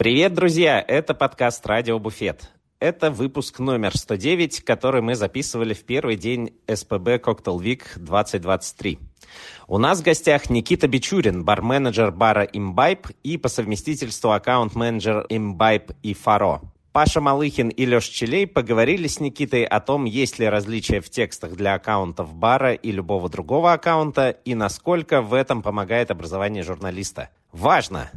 Привет, друзья! Это подкаст «Радио Буфет». Это выпуск номер 109, который мы записывали в первый день СПБ Cocktail Week 2023. У нас в гостях Никита Бичурин, бар-менеджер бара Imbibe и по совместительству аккаунт-менеджер Imbibe и Фаро. Паша Малыхин и Леш Челей поговорили с Никитой о том, есть ли различия в текстах для аккаунтов бара и любого другого аккаунта, и насколько в этом помогает образование журналиста. Важно!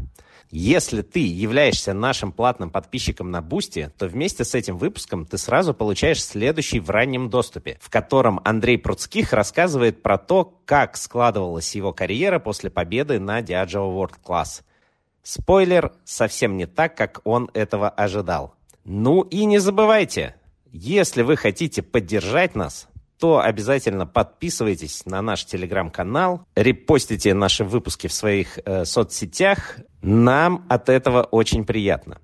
Если ты являешься нашим платным подписчиком на Бусти, то вместе с этим выпуском ты сразу получаешь следующий в раннем доступе, в котором Андрей Пруцких рассказывает про то, как складывалась его карьера после победы на Diageo World Class. Спойлер, совсем не так, как он этого ожидал. Ну и не забывайте, если вы хотите поддержать нас, то обязательно подписывайтесь на наш телеграм-канал, репостите наши выпуски в своих э, соцсетях. Нам от этого очень приятно.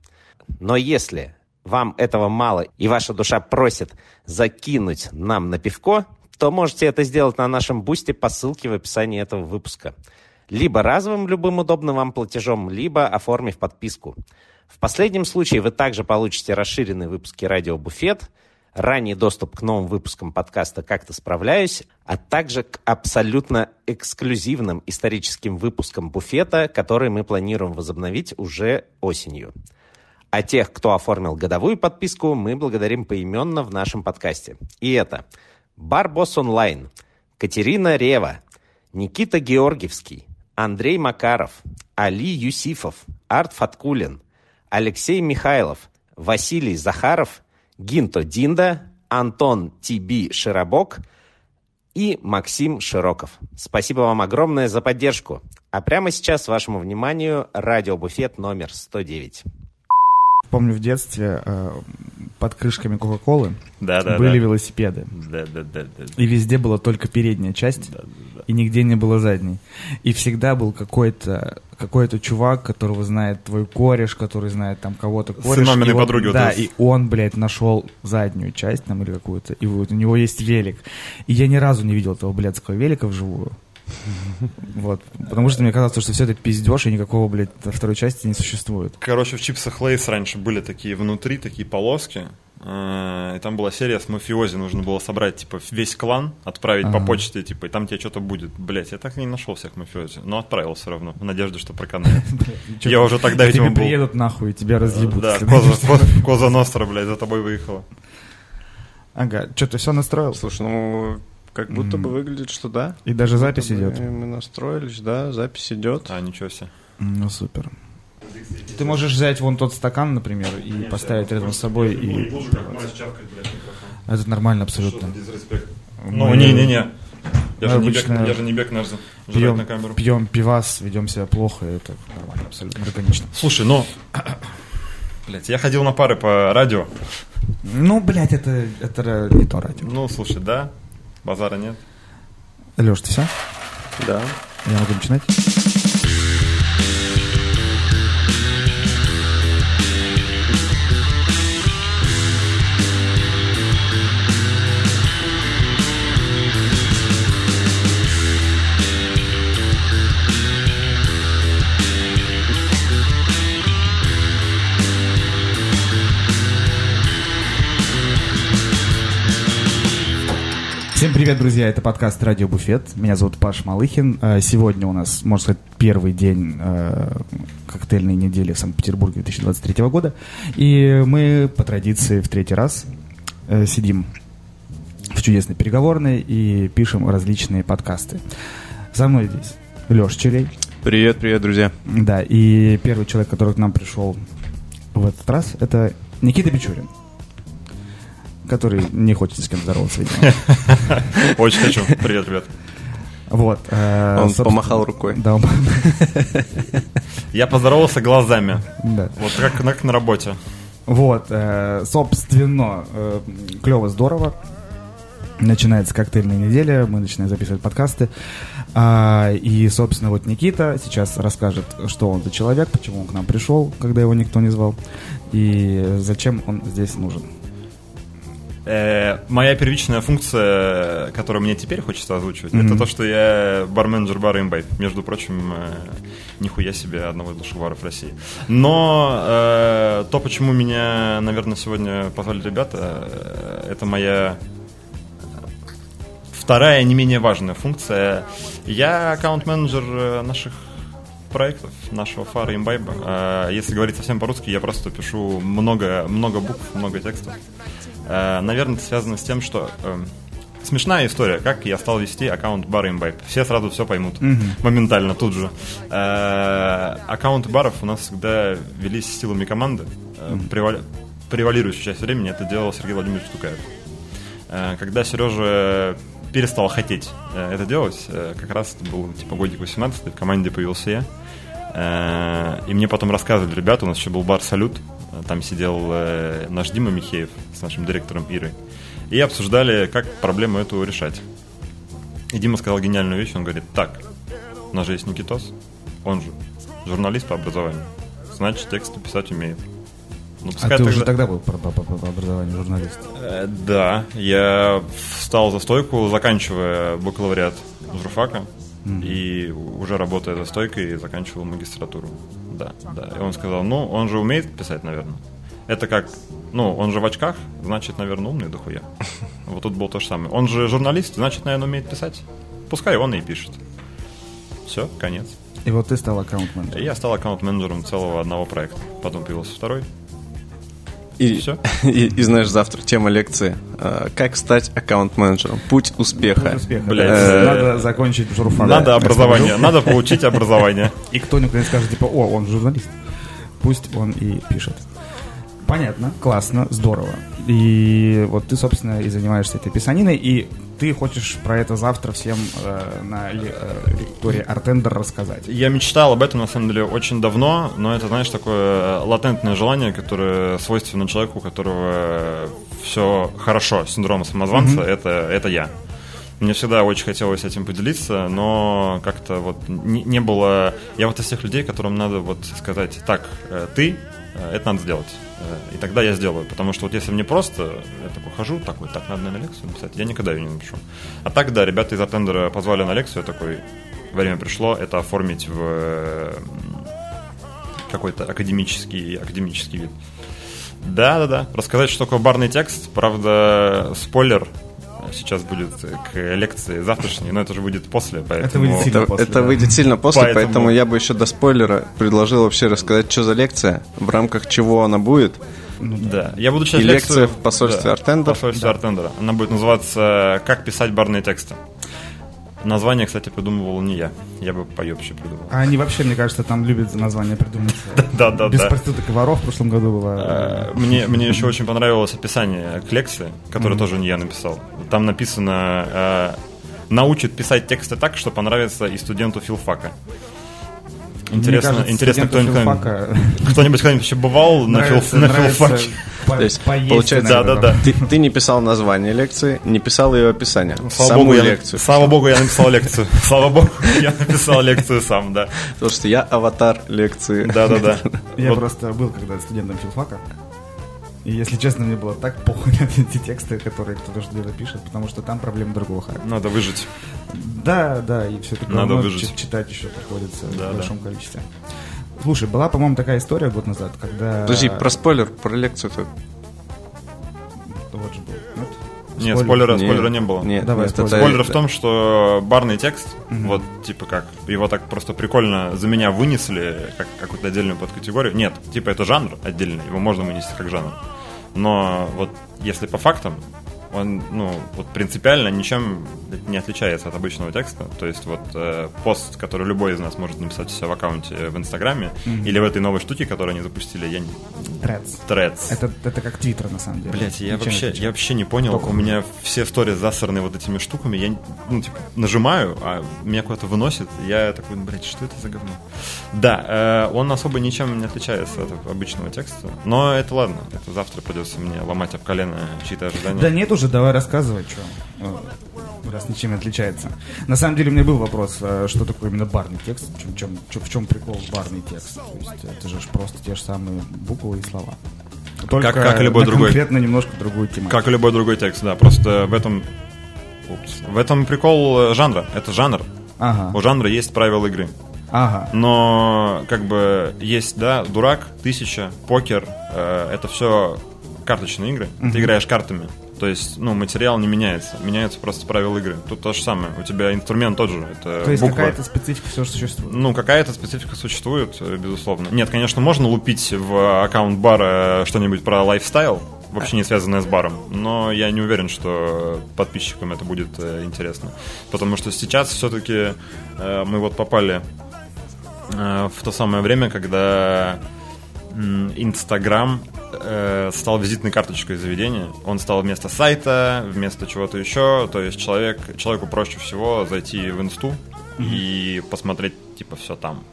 Но если вам этого мало и ваша душа просит закинуть нам на пивко, то можете это сделать на нашем бусте по ссылке в описании этого выпуска. Либо разовым любым удобным вам платежом, либо оформив подписку. В последнем случае вы также получите расширенные выпуски «Радио Буфет», ранний доступ к новым выпускам подкаста «Как-то справляюсь», а также к абсолютно эксклюзивным историческим выпускам «Буфета», которые мы планируем возобновить уже осенью. А тех, кто оформил годовую подписку, мы благодарим поименно в нашем подкасте. И это Барбос Онлайн, Катерина Рева, Никита Георгиевский, Андрей Макаров, Али Юсифов, Арт Фаткулин, Алексей Михайлов, Василий Захаров – Гинто Динда, Антон Тиби Широбок и Максим Широков. Спасибо вам огромное за поддержку. А прямо сейчас вашему вниманию радиобуфет номер 109. Помню в детстве э, под крышками Кока-Колы да, да, были да. велосипеды. Да, да, да, да. И везде была только передняя часть, Да, да, да. и нигде не было задней. И всегда был какой-то какой-то чувак, которого знает твой кореш, который знает там кого-то кореш. маминой и он- подруги вот Да, и он, блядь, нашел заднюю часть там или какую-то, и вот у него есть велик. И я ни разу не видел этого блядского велика вживую. Вот. Потому что мне казалось, что все это пиздеж, и никакого, блядь, второй части не существует. Короче, в чипсах Lay's раньше были такие внутри, такие полоски. э, И там была серия с мафиози, нужно было собрать, типа, весь клан, отправить по почте, типа, и там тебе что-то будет. Блять, я так и не нашел всех мафиози, но отправил все равно, в надежде, что проканает. Чё, Я уже тогда, видимо, был... приедут нахуй и тебя разъебут. Да, Коза Ностра, блядь, за тобой выехала. Ага, что, ты все настроил? Слушай, ну как будто бы выглядит, что да. И даже запись идет. Мы настроились, да, запись идет. А, ничего себе. Ну, супер. Ты можешь взять вон тот стакан, например, и поставить рядом с собой, и это нормально абсолютно. Ну, Мы не-не-не. Я же не бег, обычно я же не бег наш жрать Пьем, на камеру. пьем пивас, ведем себя плохо, и это нормально, абсолютно органично. Слушай, ну... Блять, я ходил на пары по радио. Ну, блядь, это, это не то радио. Ну, слушай, да, базара нет. Леш, ты все? Да. Я могу начинать? Всем привет, друзья! Это подкаст «Радио Буфет». Меня зовут Паш Малыхин. Э, Сегодня у нас, можно сказать, первый день э, коктейльной недели в Санкт-Петербурге 2023 года. И мы, по традиции, в третий раз э, сидим в чудесной переговорной и пишем различные подкасты. Со мной здесь Леш Челей. Привет, привет, друзья. Да, и первый человек, который к нам пришел в этот раз, это Никита Бичурин, который не хочет с кем здороваться, видимо. Очень хочу. Привет, ребят. Вот. э, Он помахал рукой. Да, он- Я поздоровался глазами. да. Вот как, как на работе. Вот, э, собственно, клево, здорово. Начинается коктейльная неделя, мы начинаем записывать подкасты. А, и, собственно, вот Никита сейчас расскажет, что он за человек, почему он к нам пришел, когда его никто не звал, и зачем он здесь нужен. Э, моя первичная функция, которую мне теперь хочется озвучивать, это то, что я барменджер бара Imbibe. Между прочим, э, нихуя себе одного из лучших баров России. Но э, то, почему меня, наверное, сегодня позвали ребята, э, это моя вторая, не менее важная функция. Я аккаунт-менеджер наших проектов нашего фара имбайба. Если говорить совсем по-русски, я просто пишу много, много букв, много текстов. А, Наверное, это связано с тем, что эм, смешная история, как я стал вести аккаунт бара имбайб. Все сразу все поймут моментально тут же. А, Аккаунты баров у нас всегда велись силами команды. Э, превали- Превалирующую часть времени это делал Сергей Владимирович Тукаев. Э, Когда Сережа перестал хотеть э, это делать, э, как раз это был типа годик 18 в команде появился я. Э, И мне потом рассказывали, ребята, у нас еще был бар «Салют», э, там сидел э, наш Дима Михеев с нашим директором Ирой. И обсуждали, как проблему эту решать. И Дима сказал гениальную вещь, он говорит, так, у нас же есть Никитос, он же журналист по образованию, значит, тексты писать умеет. Ну, А ты тогда- уже тогда был по, по- по- по образованию журналист? Э, Да, я встал за стойку, заканчивая бакалавриат журфака, и уже работая за стойкой, заканчивал магистратуру. Да, да. И он сказал, ну, он же умеет писать, наверное. Это как, ну, он же в очках, значит, наверное, умный дохуя. Вот тут было то же самое. Он же журналист, значит, наверное, умеет писать. Пускай он и пишет. Все, конец. И вот ты стал аккаунт-менеджером. Я стал аккаунт-менеджером целого одного проекта. Потом появился второй. И, Всё? и, и знаешь, завтра тема лекции. э, Как стать аккаунт-менеджером? Путь успеха. Успеха. Блядь. Э, Надо закончить журфак. Надо образование, надо получить образование. И кто-нибудь скажет, типа, о, он журналист. Пусть он и пишет. Понятно, классно, здорово. И вот ты, собственно, и занимаешься этой писаниной, и ты хочешь про это завтра всем э, на ле- э, лектории Артендер рассказать. Я мечтал об этом, на самом деле, очень давно, но это, знаешь, такое латентное желание, которое свойственно человеку, у которого все хорошо, синдром самозванца, это, это я. Мне всегда очень хотелось этим поделиться, но как-то вот не, не было... Я вот из тех людей, которым надо вот сказать, так, э, ты, это надо сделать. Э, И тогда я сделаю. Потому что вот если мне просто, я такой хожу, такой, так, надо на лекцию написать, я никогда ее не напишу. А так, да, ребята из Артендера позвали на лекцию, я такой, время пришло, это оформить в э, какой-то академический, академический вид. Да, да, да. Рассказать, что такое барный текст. Правда, спойлер сейчас будет к лекции завтрашней, но это же будет после, поэтому... выйдет сильно Это, после, это да. выйдет сильно после, Поэтому- поэтому... я бы еще до спойлера предложил вообще рассказать, что за лекция, в рамках чего она будет. Да, я буду читать И лекцию лекция в посольстве Артендер. В посольстве Артендера. Она будет называться «Как писать барные тексты». Название, кстати, придумывал не я. Я бы поебще придумал. А они вообще, мне кажется, там любят название придумать. Да, да, Без да. проституток и воров в прошлом году было. Э, Мне, мне еще очень понравилось описание к лекции, которое тоже не я написал. Там написано э, «Научит писать тексты так, что понравится и студенту филфака». Интересно, Мне кажется, интересно кто-нибудь, филфака кто-нибудь когда-нибудь еще бывал на, фил, на филфаке? по- То есть, поесть получается. Да, да, да. Ты, ты не писал название лекции, не писал ее описание. Слава саму богу, я, лекцию. слава богу, я написал лекцию. Слава богу, я написал лекцию сам, да. Потому что я аватар лекции. Да-да-да. Я Вот просто был когда студентом филфака. И, если честно, мне было так похуй на эти тексты, которые кто-то что-то пишет, потому что там проблемы другого характера. Надо выжить. Да, да, и все это Надо выжить. читать еще приходится Да, в да. большом количестве. Слушай, была, по-моему, такая история год назад, когда... Подожди, про спойлер, про лекцию-то. Вот же был. Нет? Нет, Спойлер? спойлера, Не, спойлера не было. Нет, Давай, нет, спойлер. это- Спойлер в том, что барный текст, вот типа как, его так просто прикольно за меня вынесли, как какую-то отдельную подкатегорию. Нет, типа это жанр отдельный, его можно вынести как жанр. Но вот если по фактам, он, ну, вот принципиально ничем не отличается от обычного текста. То есть вот э, пост, который любой из нас может написать у себя в аккаунте в Инстаграме, или в этой новой штуке, которую они запустили, я не... Threads. Threads. Это, это как Твиттер, на самом деле. Блять, я вообще, я вообще не понял. Только У меня все сторис засраны вот этими штуками. Я, ну, типа, нажимаю, а меня куда-то выносит. Я такой, блядь, что это за говно? Да, э, он особо ничем не отличается от обычного текста. Но это ладно. Это завтра придется мне ломать об колено чьи-то ожидания. Да нет уже, давай рассказывай, что. Раз ничем не отличается. На самом деле у меня был вопрос, э, что такое именно барный текст, в чем, чем- чё- в чем прикол барный текст. То есть это же просто те же самые буквы и слова. Только как, как и любой на другой. конкретно немножко другую тему. Как и любой другой текст, да. Просто в этом... Упс. В этом прикол э, жанра. Это жанр. Ага, У жанра есть правила игры. ага. Но как бы есть, да, дурак, тысяча, покер, э, это все карточные игры. Ты играешь картами. То есть, ну, материал не меняется. Меняются просто правила игры. Тут то же самое. У тебя инструмент тот же. Это То есть буква. какая-то специфика все же существует. Ну, какая-то специфика существует, э, безусловно. Нет, конечно, можно лупить в аккаунт бара что-нибудь про лайфстайл, вообще не связанное с баром, но я не уверен, что подписчикам это будет э, интересно. Потому что сейчас все-таки э, мы вот попали э, в то самое время, когда Инстаграм э, стал визитной карточкой заведения. Он стал вместо сайта, вместо чего-то еще. То есть человек, человеку проще всего зайти в инсту и посмотреть, типа, все там.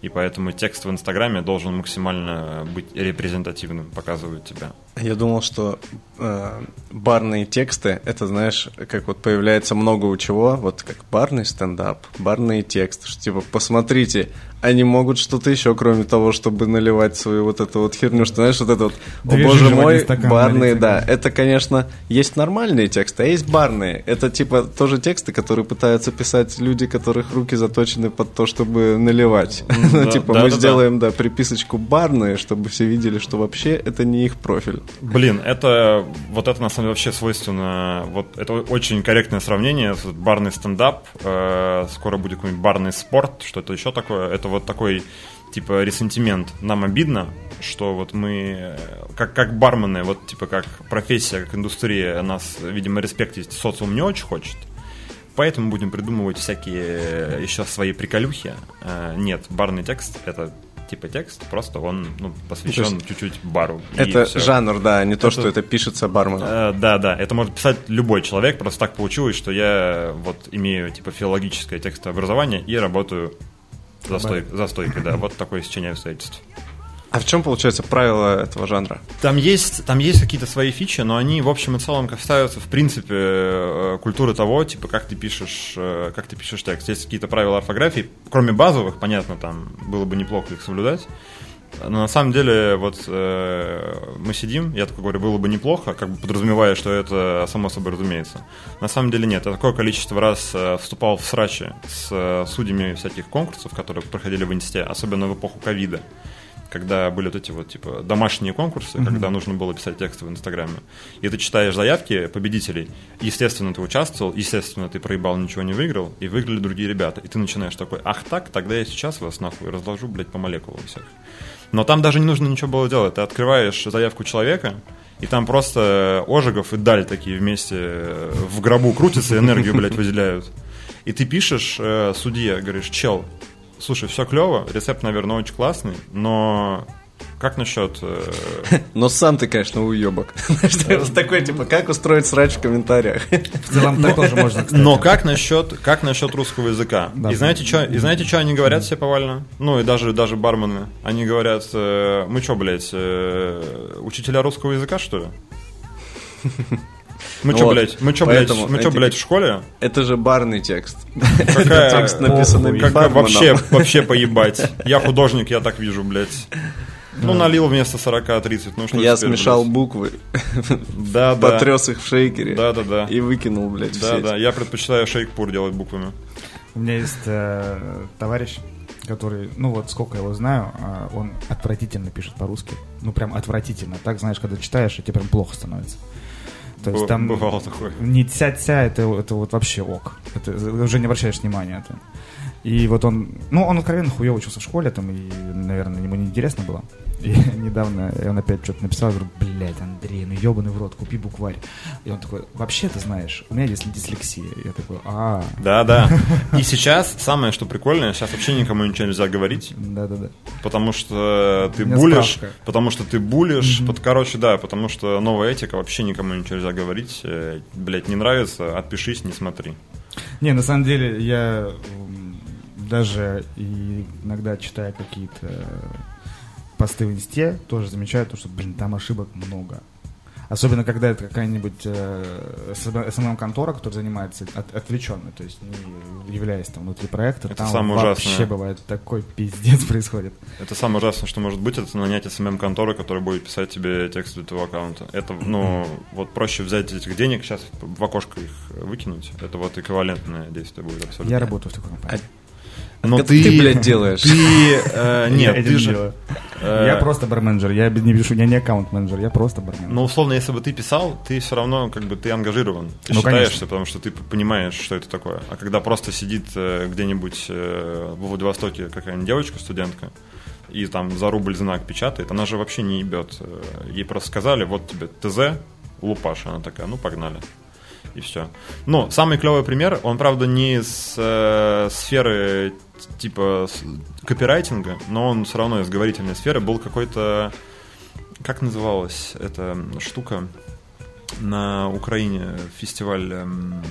И поэтому текст в Инстаграме должен максимально быть репрезентативным, показывать тебя. Я думал, что э, барные тексты, это, знаешь, как вот появляется много у чего, вот как барный стендап, барные тексты, что типа, посмотрите, они могут что-то еще, кроме того, чтобы наливать свою вот эту вот херню, что, знаешь, вот это вот, о боже мой, барные, да, это, конечно, есть нормальные тексты, а есть барные. Это, типа, тоже тексты, которые пытаются писать люди, которых руки заточены под то, чтобы наливать. Ну, типа, да, мы да, сделаем, да, приписочку барные, чтобы все видели, что вообще это не их профиль. Блин, это вот это на самом деле вообще свойственно. Вот это очень корректное сравнение. Барный стендап, э, скоро будет какой-нибудь барный спорт, что-то еще такое. Это вот такой типа ресентимент. Нам обидно, что вот мы э, как, как бармены, вот типа как профессия, как индустрия, нас, видимо, респект есть, социум не очень хочет. Поэтому будем придумывать всякие э, еще свои приколюхи. Э, Нет, барный текст это типа текст, просто он ну, посвящен чуть-чуть бару. Это жанр, да, не то, Это- что это пишется барменом. Э, Да, да, это может писать любой человек, просто так получилось, что я вот имею типа филологическое текстовое образование и работаю за, стой- за стойкой, да, вот такое сечение обстоятельств. А в чем, получается, правило этого жанра? Там есть, там есть какие-то свои фичи, но они в общем и целом касаются, в принципе, э, культуры того, типа, как ты пишешь, э, как ты пишешь текст. Есть какие-то правила орфографии, кроме базовых, понятно, там было бы неплохо их соблюдать. Но на самом деле, вот э, мы сидим, я такой говорю, было бы неплохо, как бы подразумевая, что это само собой разумеется. На самом деле нет. Я такое количество раз э, вступал в срачи с э, судьями всяких конкурсов, которые проходили в инсте, особенно в эпоху ковида когда были вот эти вот, типа, домашние конкурсы, когда нужно было писать тексты в Инстаграме. И ты читаешь заявки победителей, естественно, ты участвовал, естественно, ты проебал, ничего не выиграл, и выиграли другие ребята. И ты начинаешь такой, ах так, тогда я сейчас вас нахуй разложу, блядь, по молекулам всех. Но там даже не нужно ничего было делать. Ты открываешь заявку человека, и там просто Ожегов и Даль такие вместе э, в гробу крутятся, и энергию, блядь, выделяют. И ты пишешь э, судье, говоришь, чел, слушай, все клево, рецепт, наверное, очень классный, но как насчет... э, Но сам ты, конечно, уебок. Такой, типа, как устроить срач в комментариях? В целом так тоже можно, кстати. Но как насчет, как насчет русского языка? И знаете, что, и знаете, что они говорят все повально? Ну, и даже, даже бармены. Они говорят, э, мы что, блядь, э, учителя русского языка, что ли? Мы что, Вот. блядь, мы что, блядь, Поэтому мы что, эти- блядь, в школе? Это же барный текст. Какая- Текст написанный Как барменом. вообще, вообще поебать. Я художник, я так вижу, блядь. Ну, налил вместо 40-30, ну что Я смешал блядь? буквы, Да, да. потряс их в шейкере Да, да, да. и выкинул, блядь, Да, да, я предпочитаю шейк-пур делать буквами. У меня есть э, товарищ, который, ну вот сколько я его знаю, а, он отвратительно пишет по-русски. Ну прям отвратительно. Так, знаешь, когда читаешь, и тебе прям плохо становится. То есть Б- там Бывало такое. не тся-тся, это, это вот вообще ок. Это уже не обращаешь внимания. Это. И вот он, ну, он откровенно хуёво учился в школе, там, и, наверное, ему неинтересно было. И недавно он опять что-то написал, я говорю, блядь, Андрей, ну ебаный в рот, купи букварь. И он такой, вообще, ты знаешь, у меня есть дислексия. Я такой, а, Да, да. И сейчас самое, что прикольное, сейчас вообще никому ничего нельзя говорить, да-да-да. потому что ты булишь, справка. потому что ты булишь, под, короче, да, потому что новая этика, вообще никому ничего нельзя говорить, э, блядь, не нравится, отпишись, не смотри. Не, на самом деле, я даже иногда читая какие-то посты в инсте, тоже замечаю то, что, блин, там ошибок много. Особенно, когда это какая-нибудь э, СММ-контора, которая занимается от, отвлеченно, то есть не являясь там внутри проекта, Это там самое вообще ужасное. бывает такой пиздец происходит. Это самое ужасное, что может быть, это нанять SMM-контору, которая будет писать тебе текст для твоего аккаунта. Это, ну, вот проще взять этих денег, сейчас в окошко их выкинуть. Это вот эквивалентное действие будет абсолютно. Я работаю в такой компании. Но Это ты, блядь, делаешь. Ты, э, Я нет, это ты же... делаю. э, Я просто барменджер, я не пишу, я не аккаунт-менеджер, я просто барменджер. Но условно, если бы ты писал, ты все равно как бы ты ангажирован, ты Ну, считаешься, конечно. потому что ты понимаешь, что это такое. А когда просто сидит э, где-нибудь э, в Владивостоке какая-нибудь девочка, студентка, и там за рубль знак печатает, она же вообще не ебет. Э, Ей просто сказали, вот тебе ТЗ, лупаш. Она такая, ну погнали. И все. Но самый клевый пример, он, правда, не из э, сферы типа копирайтинга, но он все равно из говорительной сферы, был какой-то как называлась эта штука на Украине фестиваль эм,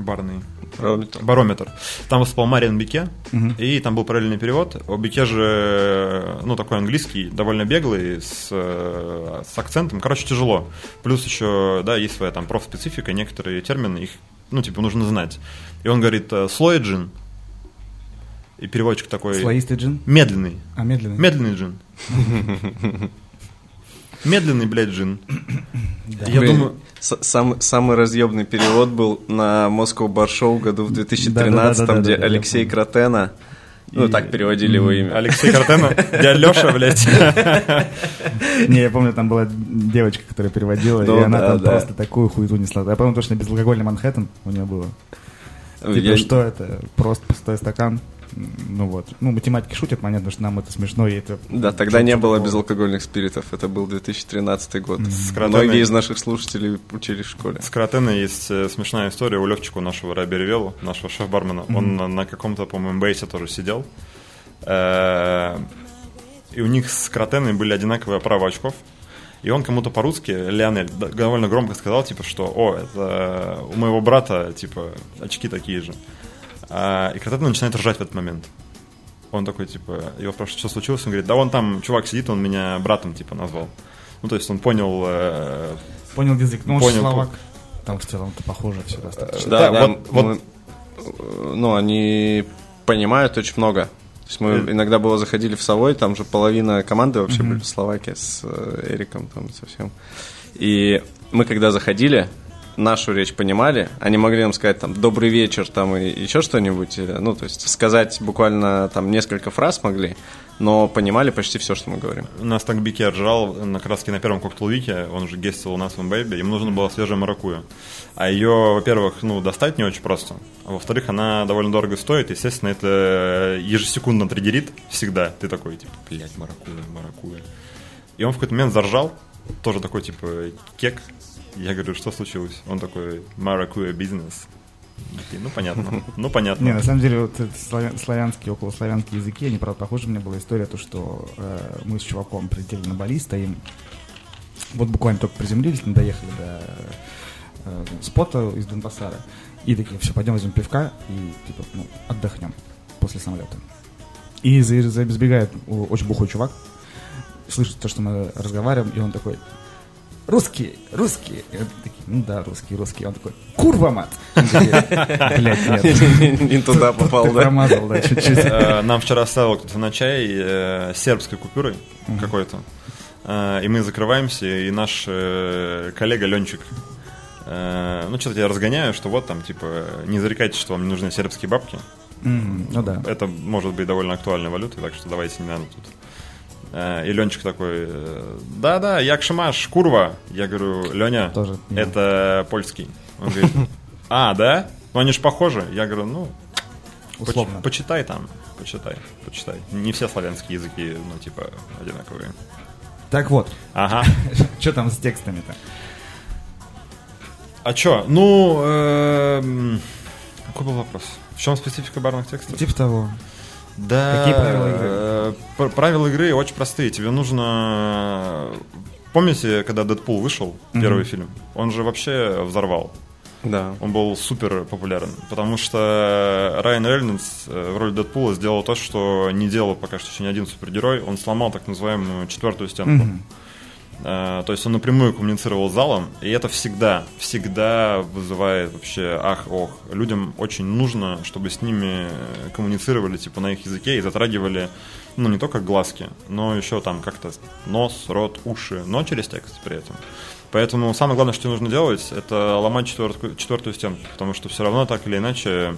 барный Барометр. барометр. Там выступал Мариан Бике, Мгм. и там был параллельный перевод. У Бике же, ну, такой английский, довольно беглый, с, с акцентом. Короче, тяжело. Плюс еще, да, есть своя там профспецифика, некоторые термины, их, ну, типа, нужно знать. И он говорит э, «слой джин», и переводчик такой Слоистый джин? «медленный». А, медленный? Медленный джин. Медленный, блядь, джин. Я Блин, думаю, сам- самый разъебный перевод был на Moscow Bar Show году в 2013, Да-да-да-да-да, где Алексей. Кротена, ну так переводили его имя. Алексей Картена, дядя Леша, блядь. Не, я помню, там была девочка, которая переводила, Ну и она там просто такую хуету несла. Я помню точно безалкогольный Манхэттен у нее было. Типа, что это? Просто пустой стакан. Ну вот. Ну, математики шутят, понятно, что нам это смешно, и это... Да, тогда не было такого. безалкогольных спиритов, это был 2013 год. С Кротеной- Многие из наших слушателей учились в школе. С Каратена есть э, смешная история у Левчика, у нашего Раби Ревелу, нашего шеф-бармена. Он на, на каком-то, по-моему, бейсе тоже сидел. Э, И у них с Каратеной были одинаковые оправы очков. И он кому-то по-русски, Леонель, довольно громко сказал, типа, что, о, это у моего брата, типа, очки такие же. А, И Каратена начинает ржать в этот момент. Он такой, типа, его спрашивают, что случилось? Он говорит, да вон там чувак сидит, он меня братом, типа, назвал. Ну, то есть он понял э, Понял язык. Ну, он Понял, словак. Там в целом это похоже все достаточно. Да, Да, да, вот- вот- мы- э, ну, они понимают очень много. То есть мы Э. иногда было заходили в Совой, там же половина команды вообще были в Словакии с э, Эриком там совсем. И мы когда заходили, нашу речь понимали, они могли нам сказать там «добрый вечер» там и еще что-нибудь, ну, то есть сказать буквально там несколько фраз могли, но понимали почти все, что мы говорим. У нас так Бике ржал на краске на первом коктейл-вике, он же гестил у нас в Бэйби, им нужно было свежая маракуя. А ее, во-первых, ну, достать не очень просто, а во-вторых, она довольно дорого стоит, естественно, это ежесекундно триггерит всегда. Ты такой, типа, блядь, маракуя, маракуя. И он в какой-то момент заржал, тоже такой, типа, кек. Я говорю, что случилось? Он такой, маракуя бизнес. Ну, понятно, ну, понятно. Не, на самом деле, вот славянские, околославянские языки, они, правда, похожи. Меня была история, то, что э, мы с чуваком прилетели на Бали, стоим, вот буквально только приземлились, не доехали до э, спота из Донбассара, и такие, все, пойдем возьмем пивка и, типа, ну, отдохнем после самолета. И за- за- забегает очень бухой чувак, слышит то, что мы разговариваем, и он такой, русские, русские. И мы такие, ну да, русские, русские. Он такой, курва, мат. Блядь, нет. Не туда попал, да? промазал, да, чуть-чуть. Э, Нам вчера оставил кто-то на чай э, сербской купюрой какой-то. Э, И мы закрываемся, и наш коллега Ленчик, ну, что-то я разгоняю, что вот там, типа, не зарекайтесь, что вам не нужны сербские бабки. М, Ну да. Это может быть довольно актуальной валютой, так что давайте не надо тут. Э, И Ленчик такой, э, да-да, Якшимаш, курва. Я говорю, Леня, Тоже это польский. Он говорит, а, да? Ну они же похожи. Я говорю, ну, Поч- Условно. почитай там, почитай, почитай. Не все славянские языки, ну, типа, одинаковые. Так вот, Ага. что там с текстами-то? А чё? Ну, эм, какой был вопрос? В чем специфика барных текстов? Типа того. Да. Какие правила игры? э, пр- Правила игры очень простые. Тебе нужно... Помните, когда Дэдпул вышел, первый фильм? Он же вообще взорвал. Да. Он был супер популярен, потому что Райан Рейнольдс э, в роли Дэдпула сделал то, что не делал пока что еще ни один супергерой. Он сломал так называемую четвертую стенку. Мгм. Э, то есть он напрямую коммуницировал с залом, и это всегда, всегда вызывает вообще ах-ох. Людям очень нужно, чтобы с ними коммуницировали типа на их языке и затрагивали, ну, не только глазки, но еще там как-то нос, рот, уши, но через текст при этом. Поэтому самое главное, что нужно делать, это ломать четвертую, четвертую стенку, потому что все равно так или иначе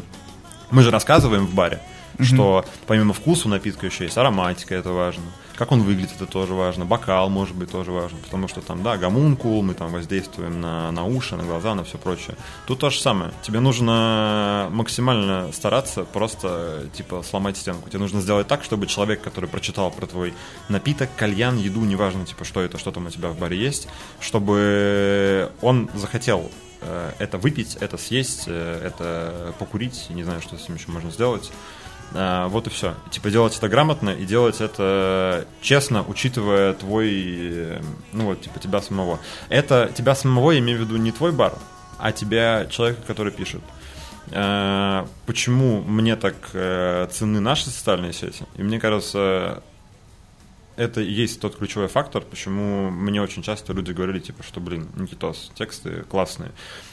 мы же рассказываем в баре, mm-hmm. что помимо вкуса напитка еще есть ароматика, это важно. Как он выглядит, это тоже важно. Бокал, может быть, тоже важно. Потому что там, да, гомункул, мы там воздействуем на, на уши, на глаза, на все прочее. Тут то же самое. Тебе нужно максимально стараться просто, типа, сломать стенку. Тебе нужно сделать так, чтобы человек, который прочитал про твой напиток, кальян, еду, неважно, типа, что это, что там у тебя в баре есть, чтобы он захотел э, это выпить, это съесть, э, это покурить, не знаю, что с этим еще можно сделать. А, вот и все. Типа делать это грамотно и делать это честно, учитывая твой, ну вот, типа тебя самого. Это тебя самого, я имею в виду не твой бар, а тебя, человека, который пишет. А, почему мне так э, ценны наши социальные сети? И мне кажется, это и есть тот ключевой фактор, почему мне очень часто люди говорили, типа, что, блин, Никитос, тексты классные.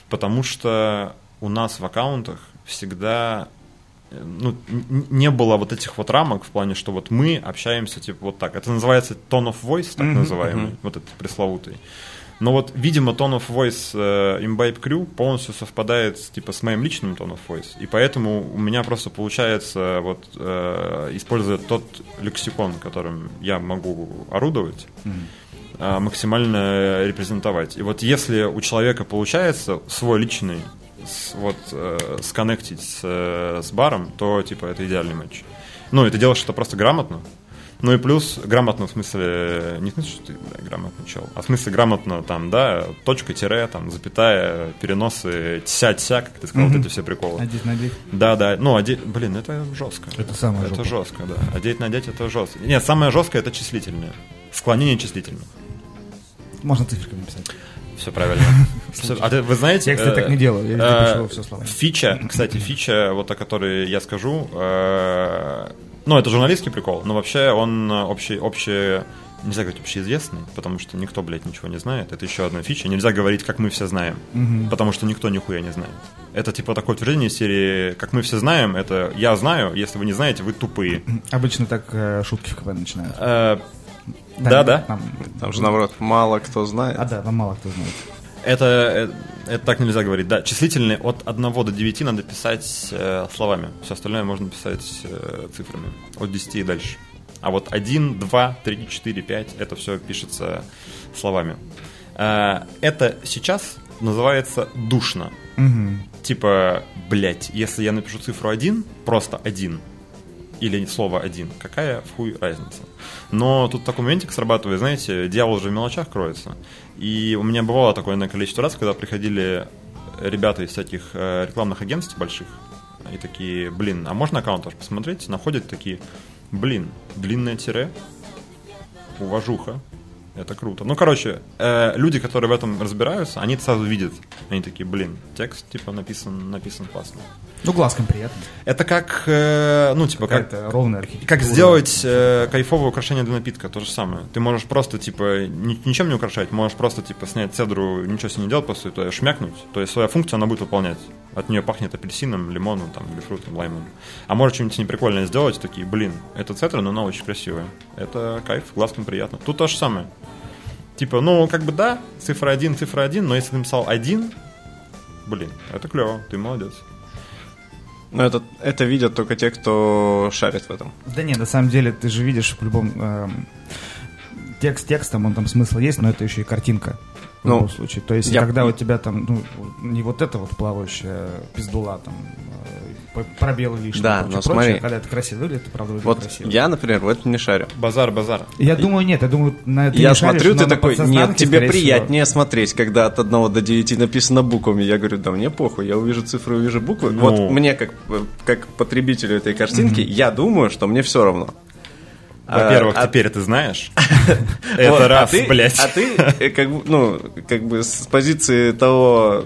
Потому что у нас в аккаунтах всегда ну, не было вот этих вот рамок в плане, что вот мы общаемся типа вот так. Это называется tone of voice, так mm-hmm, называемый, mm-hmm. вот этот пресловутый. Но вот, видимо, tone of voice э, Imbibe Crew полностью совпадает типа с моим личным tone of voice. И поэтому у меня просто получается вот э, используя тот лексикон, которым я могу орудовать, mm-hmm. э, максимально репрезентовать. И вот если у человека получается свой личный с, вот э, сконнектить с, э, с баром, то типа это идеальный матч. Ну, и ты делаешь это просто грамотно. Ну и плюс грамотно в смысле, не в смысле, что ты бля, грамотно чел, а в смысле грамотно там, да, точка, тире, там, запятая, переносы, тся-тся, как ты сказал, mm-hmm. вот эти все приколы. Одеть, надеть. Да, да, ну, одеть, блин, это жестко. Это самое Это жопа. жестко, да. Одеть, надеть, это жестко. Нет, самое жесткое это числительное. Склонение числительных. Можно циферками написать. Все правильно. А ты, вы знаете... Тексты так не делаю, я э, пишу все словами. Фича, кстати, фича, вот о которой я скажу, э, ну, это журналистский прикол, но вообще он общий, общий нельзя говорить общеизвестный, потому что никто, блядь, ничего не знает. Это еще одна фича. Нельзя говорить, как мы все знаем, угу. потому что никто нихуя не знает. Это типа такое утверждение серии «Как мы все знаем», это «Я знаю, если вы не знаете, вы тупые». Обычно так э, шутки в КВН начинают. Э, да, да. Там, там же наоборот мало кто знает. А да, там мало кто знает. Это, это, это так нельзя говорить. Да, числительные от 1 до 9 надо писать э, словами. Все остальное можно писать э, цифрами. От 10 и дальше. А вот 1, 2, 3, 4, 5 это все пишется словами. Э, это сейчас называется душно. Угу. Типа, блять, если я напишу цифру 1, просто 1, или слово один, какая в хуй разница. Но тут такой моментик срабатывает, знаете, дьявол же в мелочах кроется. И у меня бывало такое на количество раз, когда приходили ребята из всяких э, рекламных агентств больших, и такие, блин, а можно аккаунт ваш посмотреть? Находят такие, блин, длинное тире, уважуха, это круто. Ну, короче, э, люди, которые в этом разбираются, они сразу видят. Они такие, блин, текст, типа, написан, написан классно. Ну, глазком приятно. Это как, э, ну, типа, как, ровная как сделать э, кайфовое украшение для напитка, то же самое. Ты можешь просто, типа, ни, ничем не украшать, можешь просто, типа, снять цедру, ничего с ней не делать, просто это шмякнуть. То есть своя функция она будет выполнять. От нее пахнет апельсином, лимоном, там, грейпфрутом, лаймом. А можешь что-нибудь с ней прикольное сделать, такие, блин, это цедра, но она очень красивая. Это кайф, глазком приятно. Тут то же самое. Типа, ну, как бы да, цифра один, цифра один, но если ты написал один, блин, это клево, ты молодец. Но это, это видят только те, кто шарит в этом. Да нет, на самом деле ты же видишь в любом... Э, текст текстом, он там смысл есть, но это еще и картинка в ну, любом случае. То есть, я... когда у тебя там, ну, не вот это вот плавающая пиздула, там, пробелы лишние, да, прочее, но смотри, прочее, когда это красиво выглядит, это правда выглядит вот красиво. я, например, в этом не шарю. Базар, базар. Я и... думаю, нет, я думаю, на это Я не смотрю, шаришь, ты такой, нет, тебе приятнее всего. смотреть, когда от 1 до 9 написано буквами. Я говорю, да мне похуй, я увижу цифры, увижу буквы. Ну... Вот мне, как, как потребителю этой картинки, mm-hmm. я думаю, что мне все равно. Во-первых, А- а- теперь ты знаешь. Вот, Это а раз, ты- блядь. А ты, э, как бы, ну, как бы с позиции того,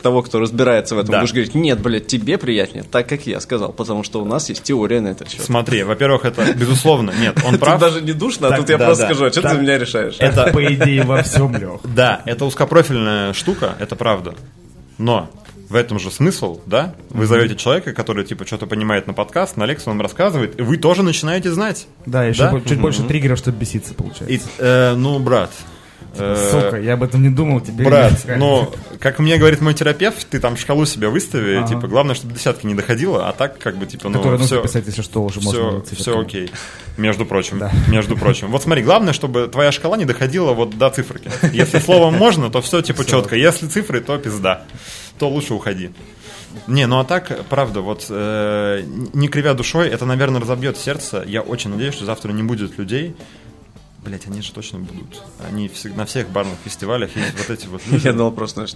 того, кто разбирается в этом, Да. будешь говорить, нет, блядь, тебе приятнее, так, как я сказал, потому что у нас есть теория на этот счет. Смотри, во-первых, это безусловно, нет, он Тут прав. даже не душно, а Так, тут я да, просто да. скажу, а что ты за меня решаешь? Это По идее, во всем, Лех. Да, это узкопрофильная штука, это правда. Но в этом же смысл, да? Вы зовете человека, который типа что-то понимает на подкаст, на лекцию он рассказывает, и вы тоже начинаете знать. Да, еще Да? чуть больше триггеров, чтобы беситься, получается. И, э, ну, брат. Э, Сука, я об этом не думал, теперь... Брат, мне ну, как мне говорит мой терапевт, ты там шкалу себе выстави, типа, главное, чтобы десятки не доходило, а так, как бы, типа, ну, все, писать, если что, уже можно все, окей. Между прочим, между прочим. Вот смотри, главное, чтобы твоя шкала не доходила вот до циферки. Если словом можно, то все типа четко. Если цифры, то пизда. То лучше уходи. Не, ну а так, правда, вот э, не кривя душой, это, наверное, разобьет сердце. Я очень надеюсь, что завтра не будет людей. Блять, они же точно будут. Они на всех барных фестивалях есть вот эти вот люди. Я думал просто, знаешь,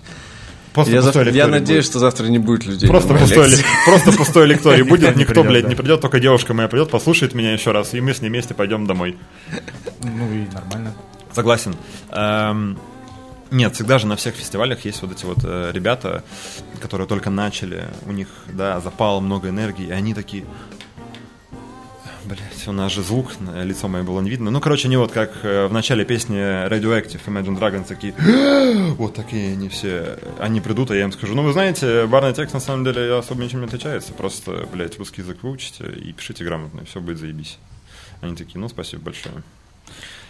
Просто я, завтра- я надеюсь, будет. что завтра не будет людей. Просто пустой, ли- просто пустой лекторий будет, никто, придет, блядь, да. не придет, только девушка моя придет, послушает меня еще раз, и мы с ней вместе пойдем домой. Ну и нормально. Согласен. Эм, Нет, всегда же на всех фестивалях есть вот эти вот э, ребята, которые только начали, у них, да, запало много энергии, и они такие... Блять, у нас же звук, э, лицо мое было не видно. Ну, короче, они вот как э, в начале песни Radioactive Imagine Dragons такие... Вот такие они все. Они придут, а я им скажу, ну, вы знаете, барный текст на самом деле особо ничем не отличается. Просто, блядь, русский язык выучите и пишите грамотно, и все будет заебись. Они такие, ну, спасибо большое.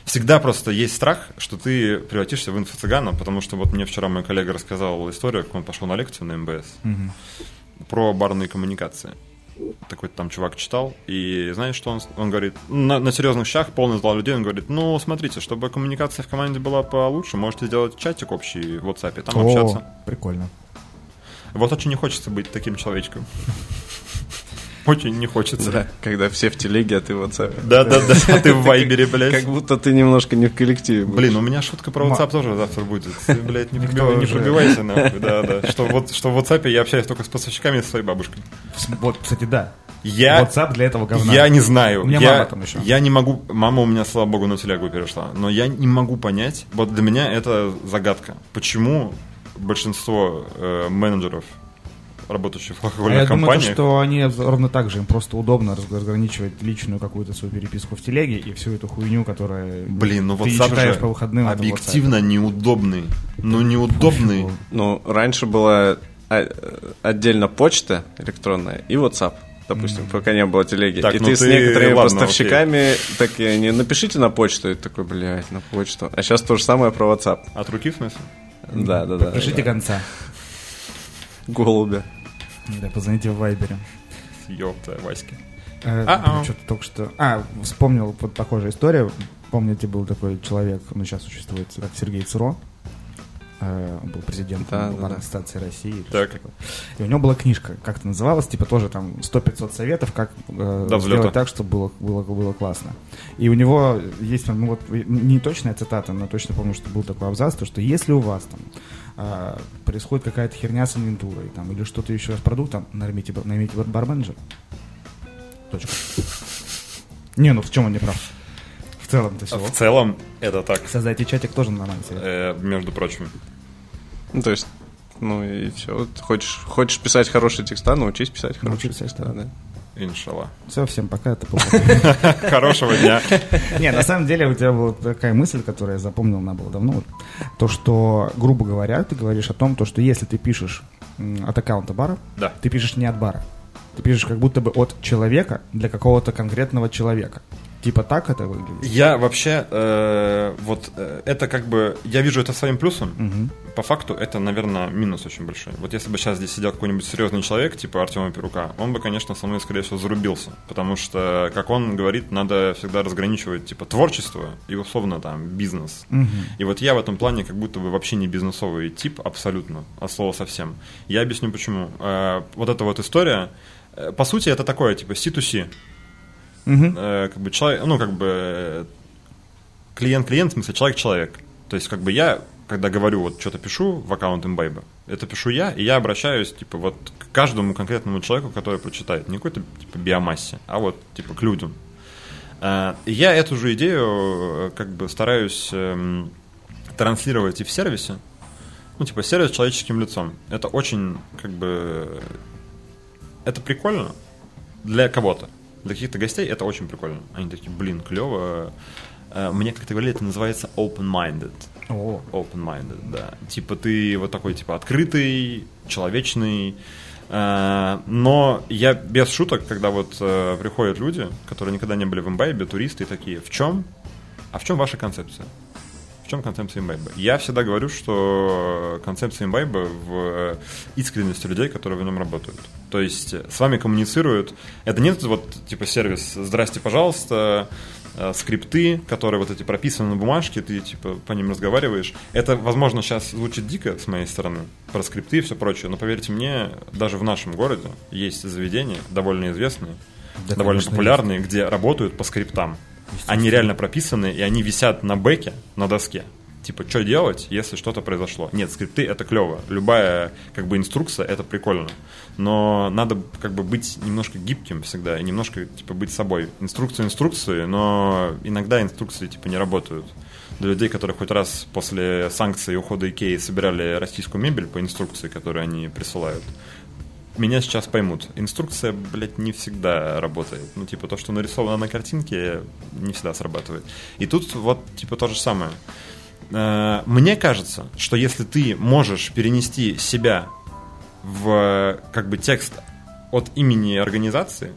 Всегда просто есть страх, что ты превратишься в инфо-цыгана, потому что вот мне вчера мой коллега рассказал историю, как он пошел на лекцию на МБС про барные коммуникации. Такой там чувак читал, и знаешь, что он, он говорит? На, на серьезных щах, полный зал людей, он говорит, ну, смотрите, чтобы коммуникация в команде была получше, можете сделать чатик общий в WhatsApp, там общаться. О, прикольно. Вот очень не хочется быть таким человечком. Очень не хочется. Да, когда все в телеге, а ты в WhatsApp. Да, да, да. А ты в Вайбере, блядь. Как будто ты немножко не в коллективе. Блин, у меня шутка про WhatsApp тоже завтра будет. Ты, блядь, не, пробивайся, нахуй, да, да. Что, вот, что в WhatsApp я общаюсь только с поставщиками и со своей бабушкой. Вот, кстати, да. Я, WhatsApp для этого говна. я не знаю. У меня я, мама там еще. Я не могу... Мама у меня, слава богу, на телегу перешла. Но я не могу понять... Вот для меня это загадка. Почему большинство э, менеджеров, работающих в А алкогольных я думаю, то, компаниях... что они ровно так же, им просто удобно раз- разграничивать личную какую-то свою переписку в телеге и всю эту хуйню, которая Блин, ну ты WhatsApp читаешь же по выходным. объективно неудобный. Ну, неудобный. Ну, раньше была а, э, отдельно почта электронная и WhatsApp. Допустим, пока не было телеги. Так, и ну ты, с ты- некоторыми ладно, поставщиками такие, не напишите на почту, и такой, блядь, на почту. А сейчас то же самое про WhatsApp. От руки, в смысле? Да, да, да. Пишите да. конца. Голубя. Да, позвоните в Вайбере. Ёпта, Васьки. Э, А-а. Что-то только что... А, вспомнил вот похожая история. Помните, был такой человек, ну, сейчас существует, как Сергей Цуро. Э, Он был президентом Да, да, Барной да. России. Так. И у него была книжка, как это называлось, типа тоже там 100-500 советов, как э, взлета. сделать так, чтобы было, было, было классно. И у него есть, ну вот, не точная цитата, но точно помню, что был такой абзац, то, что если у вас там а, происходит какая-то херня с инвентурой там, или что-то еще с продуктом, наймите, наймите бар- барменеджера. Точка. Не, ну в чем он не прав? В целом-то все. В целом, это так. Создайте чатик тоже нормально. Э, между прочим. Ну, то есть, ну и все. Хочешь, хочешь писать хорошие текста, научись писать хорошие Научись писать, текста. да. Да. Иншалла. Все, всем пока, это Хорошего дня. Не, на самом деле у тебя была такая мысль, которую я запомнил, она была давно. То, что, грубо говоря, ты говоришь о том, то, что если ты пишешь от аккаунта бара, Да. ты пишешь не от бара. Ты пишешь как будто бы от человека для какого-то конкретного человека. Типа так это выглядит? Я вообще, э, вот э, это как бы, я вижу это своим плюсом. Мгм. По факту это, наверное, минус очень большой. Вот если бы сейчас здесь сидел какой-нибудь серьезный человек, типа Артема Перука, он бы, конечно, со мной, скорее всего, зарубился. Потому что, как он говорит, надо всегда разграничивать, типа, творчество и, условно, там, бизнес. И вот я в этом плане как будто бы вообще не бизнесовый тип абсолютно, от слова совсем. Я объясню почему. Э, вот эта вот история, э, по сути, это такое, типа, C2C. Мгм. Э, как бы человек, ну, как бы клиент-клиент, в смысле, человек-человек. То есть, как бы я, когда говорю, вот что-то пишу в аккаунт Imbibe, это пишу я, и я обращаюсь, типа, вот к каждому конкретному человеку, который прочитает. Не какой-то, типа, биомассе, а вот, типа, к людям. Э, Я эту же идею э, как бы стараюсь эм, транслировать и в сервисе. Ну, типа, сервис с человеческим лицом. Это очень, как бы, это прикольно для кого-то. Для каких-то гостей это очень прикольно. Они такие, блин, клево. Э, Мне как-то говорили, это называется open-minded. О, Open-minded, да. Типа ты вот такой, типа, открытый, человечный. Э, Но я без шуток, когда вот э, приходят люди, которые никогда не были в имбайбе, туристы, такие, в чем? А в чем ваша концепция? Чем концепция имбайба? Я всегда говорю, что концепция имбайба в э, искренности людей, которые в нем работают. То есть э, с вами коммуницируют. Это не вот типа сервис «Здрасте, пожалуйста», э, скрипты, которые вот эти прописаны на бумажке, ты типа по ним разговариваешь. Это, возможно, сейчас звучит дико с моей стороны, про скрипты и все прочее, но поверьте мне, даже в нашем городе есть заведения довольно известные, Да, довольно конечно, популярные, где работают по скриптам. Они реально прописаны, и они висят на бэке, на доске. Типа, что делать, если что-то произошло? Нет, скрипты это клево. Любая как бы инструкция это прикольно. Но надо как бы быть немножко гибким всегда и немножко типа быть собой. Инструкции инструкции, но иногда инструкции типа не работают. Для людей, которые хоть раз после санкций и ухода Икеи собирали российскую мебель по инструкции, которую они присылают, меня сейчас поймут. Инструкция, блядь, не всегда работает. Ну, типа, то, что нарисовано на картинке, не всегда срабатывает. И тут вот, типа, то же самое. Э, Мне кажется, что если ты можешь перенести себя в, как бы, текст от имени организации,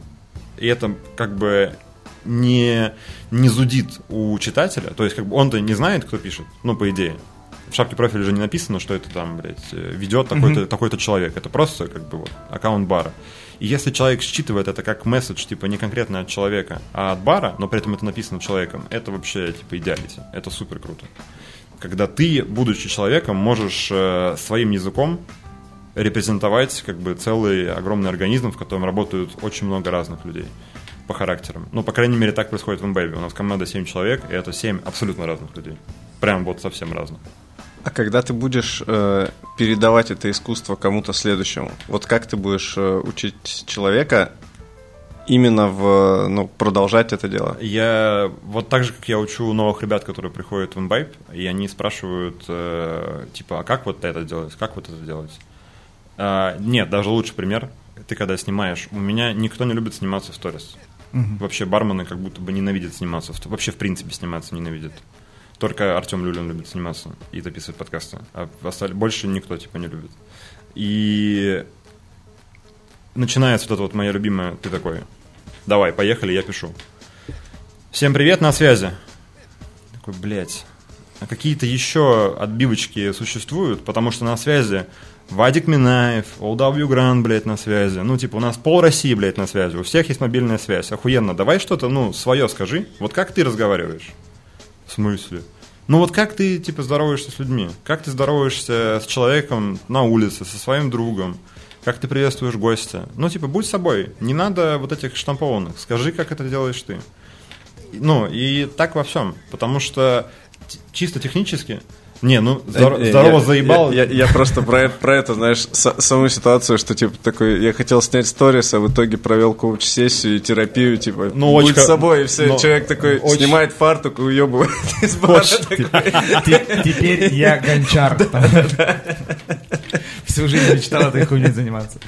и это, как бы, не, не зудит у читателя, то есть, как бы, он-то не знает, кто пишет, ну, по идее, в шапке профиля же не написано, что это там, блядь, э, ведет такой-то, такой-то человек. Это просто как бы вот аккаунт бара. И если человек считывает это как месседж, типа не конкретно от человека, а от бара, но при этом это написано человеком, это вообще типа идеалити. Это супер круто. Когда ты, будучи человеком, можешь э, своим языком репрезентовать как бы целый огромный организм, в котором работают очень много разных людей по характерам. Ну, по крайней мере, так происходит в Имбэбе. У нас команда 7 человек, и это 7 абсолютно разных людей. Прям вот совсем разных. А когда ты будешь э, передавать это искусство кому-то следующему, вот как ты будешь э, учить человека именно в, ну, продолжать это дело? Я вот так же, как я учу новых ребят, которые приходят в Imbibe, и они спрашивают, э, типа, а как вот это делать, как вот это делать? А, нет, даже лучший пример. Ты когда снимаешь, у меня никто не любит сниматься в сторис. Вообще бармены как будто бы ненавидят сниматься. в- Вообще, в принципе, сниматься ненавидят. Только Артем Люлин любит сниматься и записывать подкасты. А осталь- больше никто, типа, не любит. И начинается вот это вот моя любимая, ты такой, давай, поехали, я пишу. Всем привет, на связи. Такой, блядь, а какие-то еще отбивочки существуют, потому что на связи Вадик Минаев, Олдавью Гран, блядь, на связи. Ну, типа, у нас пол России, блядь, на связи. У всех есть мобильная связь. Охуенно. Давай что-то, ну, свое скажи. Вот как ты разговариваешь? В смысле? Ну вот как ты, типа, здороваешься с людьми? Как ты здороваешься с человеком на улице, со своим другом? Как ты приветствуешь гостя? Ну, типа, будь собой. Не надо вот этих штампованных. Скажи, как это делаешь ты. Ну, и так во всем. Потому что чисто технически... Не, ну, Э, э, здорово я- заебал. Я, я- я просто про, это- про это, знаешь, с- саму ситуацию, что, типа, такой, я хотел снять сторис, а в итоге провел коуч-сессию и терапию, типа, Ну, будь очень ко- собой, и все, но человек такой очень- снимает фартук и уебывает из бара. Те- Теперь я гончар. Всю жизнь мечтал этой хуйней заниматься.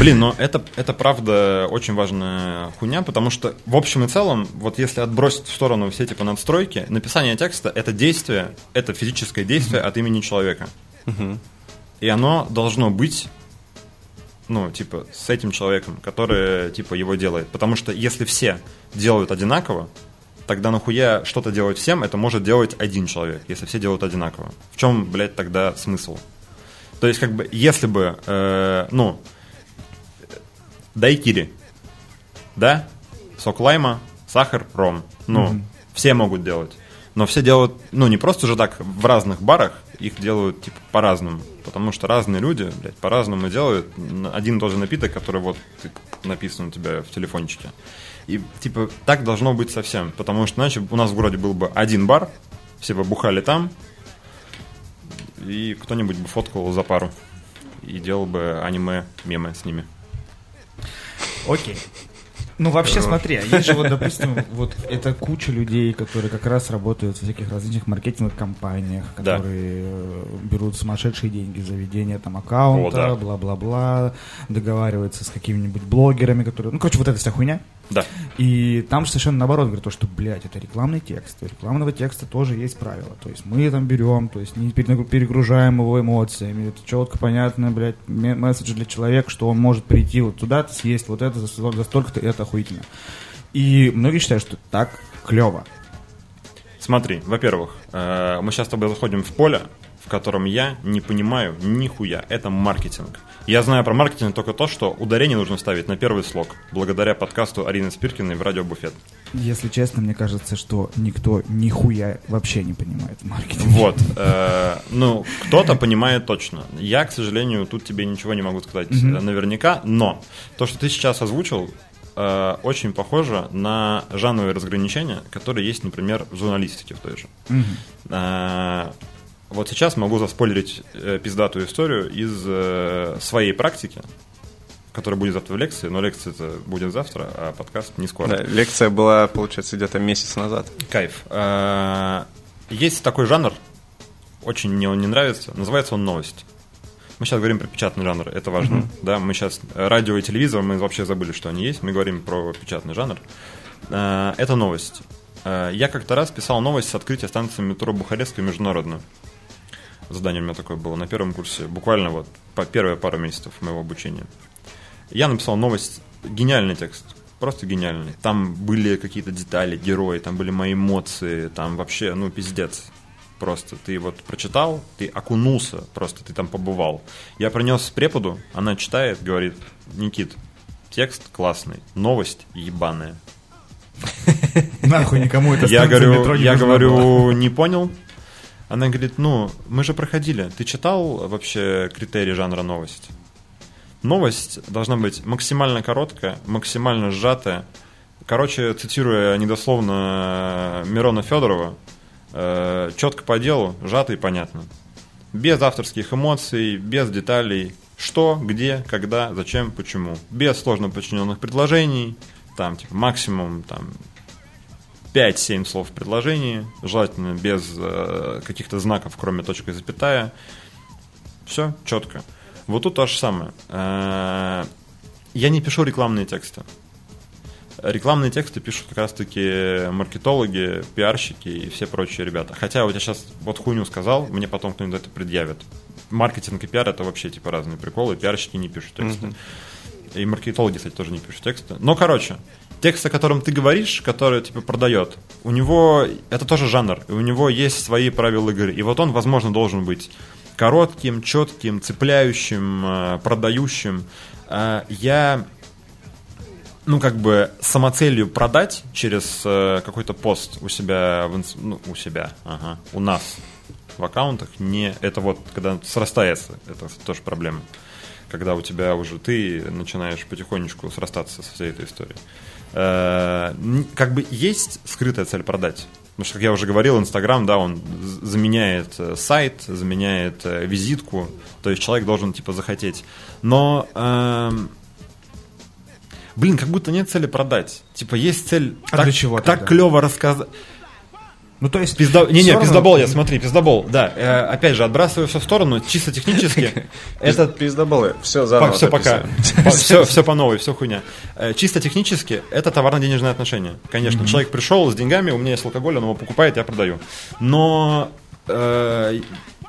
Блин, но это, это правда очень важная хуйня, потому что в общем и целом, вот если отбросить в сторону все типа надстройки, написание текста — это действие, это физическое действие от имени человека. И оно должно быть ну, типа, с этим человеком, который, типа, его делает. Потому что если все делают одинаково, тогда нахуя что-то делать всем, это может делать один человек, если все делают одинаково. В чем, блядь, тогда смысл? То есть, как бы, если бы, э, ну, дайкири, да, сок лайма, сахар, ром, ну, все могут делать. Но все делают, ну, не просто же так в разных барах, их делают, типа, по-разному. Потому что разные люди, блядь, по-разному делают один и тот же напиток, который вот написан у тебя в телефончике. И, типа, так должно быть совсем. Потому что иначе у нас в городе был бы один бар, все бы бухали там, и кто-нибудь бы фоткал за пару. И делал бы аниме-мемы с ними. Окей. Ну, вообще, смотри, а есть же вот, допустим, вот это куча людей, которые как раз работают в всяких различных маркетинговых компаниях, Да. которые э, берут сумасшедшие деньги за ведение там аккаунта, да. бла-бла-бла, договариваются с какими-нибудь блогерами, которые... Ну, короче, вот эта вся хуйня. Да. И там же совершенно наоборот говорят, то, что, блядь, это рекламный текст. У рекламного текста тоже есть правила. То есть мы там берем, то есть не пере- перегружаем его эмоциями. Это четко понятно, блядь, ме- месседж для человека, что он может прийти вот туда-то, съесть вот это, за столь- за столько-то, это охуительно. И многие считают, что так клево. Смотри, во-первых, э, мы сейчас с тобой заходим в поле, в котором я не понимаю нихуя. Это маркетинг. Я знаю про маркетинг только то, что ударение нужно ставить на первый слог, благодаря подкасту Арины Спиркиной в радио Буфет. Если честно, мне кажется, что никто нихуя вообще не понимает в маркетинге. Вот. э, ну, кто-то понимает точно. Я, к сожалению, тут тебе ничего не могу сказать э, наверняка, но то, что ты сейчас озвучил, э, очень похоже на жанровые разграничения, которые есть, например, в журналистике в той же. Э, вот сейчас могу заспойлерить э, пиздатую историю из э, своей практики, которая будет завтра в лекции, но лекция это будет завтра, а подкаст не скоро. Да, лекция была, получается, где-то месяц назад. Кайф. Э, Есть такой жанр, очень мне он не нравится, называется он новость. Мы сейчас говорим про печатный жанр, это важно. Да, мы сейчас радио и телевизор, мы вообще забыли, что они есть. Мы говорим про печатный жанр. Э, Это новость. Э, Я как-то раз писал новость с открытия станции метро Бухарестская международную. Задание у меня такое было на первом курсе, буквально вот по первые пару месяцев моего обучения. Я написал новость, гениальный текст, просто гениальный. Там были какие-то детали, герои, там были мои эмоции, там вообще, ну, пиздец. Просто ты вот прочитал, ты окунулся, просто ты там побывал. Я принес преподу, она читает, говорит, Никит, текст классный, новость ебаная. Нахуй никому это Я говорю, я говорю, не понял. Она говорит, ну, мы же проходили. Ты читал вообще критерии жанра новость? Новость должна быть максимально короткая, максимально сжатая. Короче, цитируя недословно Мирона Федорова, э, четко по делу, сжато и понятно. Без авторских эмоций, без деталей, что, где, когда, зачем, почему. Без сложно подчиненных предложений, там, типа, максимум, там, 5-7 слов в предложении, желательно без э, каких-то знаков, кроме точка и запятая. Все четко. Вот тут то же самое. Э, я не пишу рекламные тексты. Рекламные тексты пишут как раз-таки маркетологи, пиарщики и все прочие ребята. Хотя вот я сейчас вот хуйню сказал, мне потом кто-нибудь это предъявит. Маркетинг и пиар это вообще типа разные приколы, пиарщики не пишут тексты. И маркетологи, кстати, тоже не пишут тексты. Но, короче, текст, о котором ты говоришь, который типа продает, у него это тоже жанр, и у него есть свои правила игры. И вот он, возможно, должен быть коротким, четким, цепляющим, э, продающим. А Я ну, как бы самоцелью продать через э, какой-то пост у себя, в ну, у себя, ага, у нас в аккаунтах, не, это вот, когда срастается, это тоже проблема. Когда у тебя уже ты начинаешь потихонечку срастаться со всей этой историей. Э, как бы есть скрытая цель продать. Потому что, как я уже говорил, Инстаграм, да, он заменяет э, сайт, заменяет э, визитку, то есть человек должен, типа, захотеть. Но эм, Блин, как будто нет цели продать. Типа есть цель А так, для чего так тогда? клево рассказать. Ну, то есть... Пизда... Не-не, всё равно- пиздобол, я смотри, пиздобол, да. Э, опять же, отбрасываю все в сторону, чисто технически. Это Это пиздоболы. Все заново. все пока. Все, все по новой, все хуйня. Э, Чисто технически это товарно-денежные отношения. Конечно, человек пришел с деньгами, у меня есть алкоголь, он его покупает, я продаю. Но э,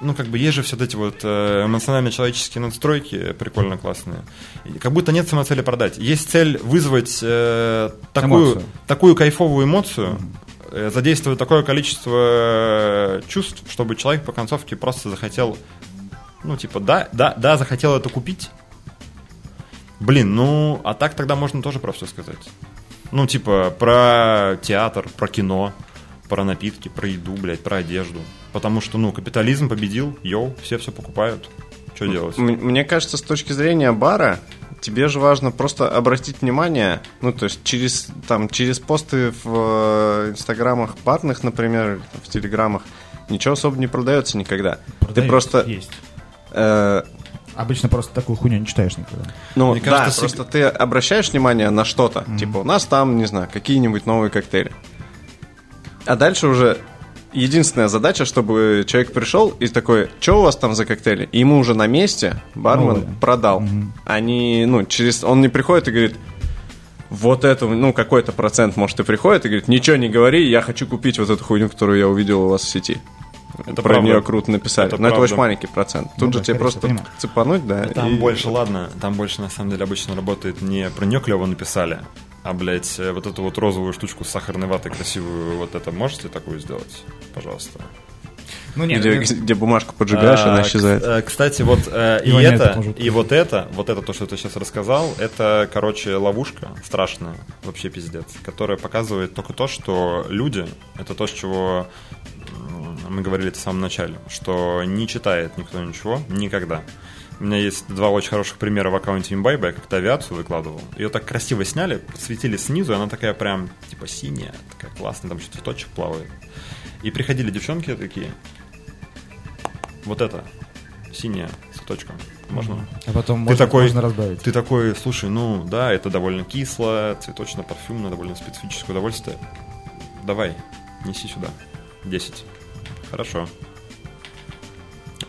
ну, как бы есть же все эти вот э, эмоционально-человеческие надстройки прикольно классные. Как будто нет самоцели продать. Есть цель вызвать э, такую, Эмоцию. такую кайфовую эмоцию, задействовать такое количество э, чувств, чтобы человек по концовке просто захотел, ну, типа, да, да, да, захотел это купить. Блин, ну, а так тогда можно тоже про все сказать. Ну, типа, про театр, про кино, про напитки, про еду, блядь, про одежду. Потому что, ну, капитализм победил, йоу, все все покупают. Что делать? Мне кажется, с точки зрения бара, тебе же важно просто обратить внимание, ну, то есть через, там, через посты в э, инстаграмах барных, например, в телеграмах, ничего особо не продается никогда. Ты Продается, просто... Есть. э, Обычно просто такую хуйню не читаешь никогда. Ну, Мне да, кажется, просто ты обращаешь внимание на что-то. Типа, у нас там, не знаю, какие-нибудь новые коктейли. А дальше уже единственная задача, чтобы человек пришел и такой, что у вас там за коктейли? И ему уже на месте бармен Новые. продал. Они, ну, через... Он не приходит и говорит, вот это, ну, какой-то процент, может, и приходит и говорит, ничего не говори, я хочу купить вот эту хуйню, которую я увидел у вас в сети. Это Про правда. нее круто написали. Это Но это правда. очень маленький процент. Тут Ну же да, тебе просто понимаю. цепануть, да. Там и- больше, ладно, там больше на самом деле обычно работает не про нее клево написали, а, блядь, э, вот эту вот розовую штучку с сахарной ватой красивую, вот это можете такую сделать? Пожалуйста. Ну нет, Где, нет. где бумажку поджигаешь, А, она исчезает. э, Кстати, вот э, И это, и вот это, вот это то, что ты сейчас рассказал, это, короче, ловушка страшная, вообще пиздец, которая показывает только то, что люди, это то, с чего мы говорили в самом начале, что не читает никто ничего никогда. У меня есть два очень хороших примера в аккаунте Имбайба, я как-то авиацию выкладывал. Ее так красиво сняли, светили снизу, и она такая прям, типа, синяя, такая классная, там еще цветочек плавает. И приходили девчонки такие, вот это, синяя, с цветочком. Можно? А потом Ты можно, такой, можно разбавить. ты такой, слушай, ну да, это довольно кисло, цветочно-парфюмное, довольно специфическое удовольствие. Давай, неси сюда. 10. Хорошо.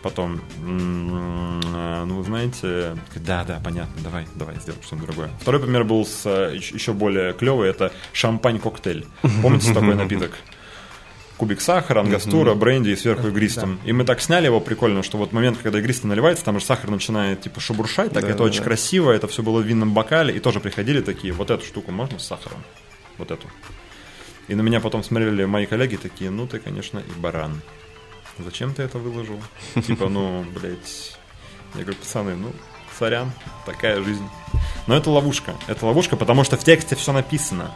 Потом, ну, вы знаете, да, да, понятно, давай, давай, сделаем что-нибудь другое. Второй пример был с э, еще более клевый, это шампань-коктейль. Помните такой напиток? Кубик сахара, ангастура, бренди и сверху игристым. И мы так сняли его прикольно, что вот момент, когда игристый наливается, там же сахар начинает типа шебуршать, так Да, это да, очень да. красиво, это все было в винном бокале, и тоже приходили такие, вот эту штуку можно с сахаром? Вот эту. И на меня потом смотрели мои коллеги такие, ну ты, конечно, и баран. Зачем ты это выложил? Типа, ну, блядь. Я говорю, пацаны, ну, сорян, такая жизнь. Но это ловушка. Это ловушка, потому что в тексте все написано.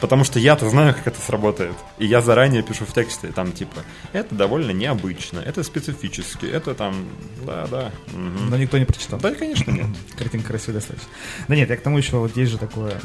Потому что я-то знаю, как это сработает. И я заранее пишу в тексте, там, типа, это довольно необычно, это специфически, это там, да-да. мгм». Но никто не прочитал. Да, конечно, нет. Картинка красивая достаточно. Да нет, я к тому еще, вот есть же такое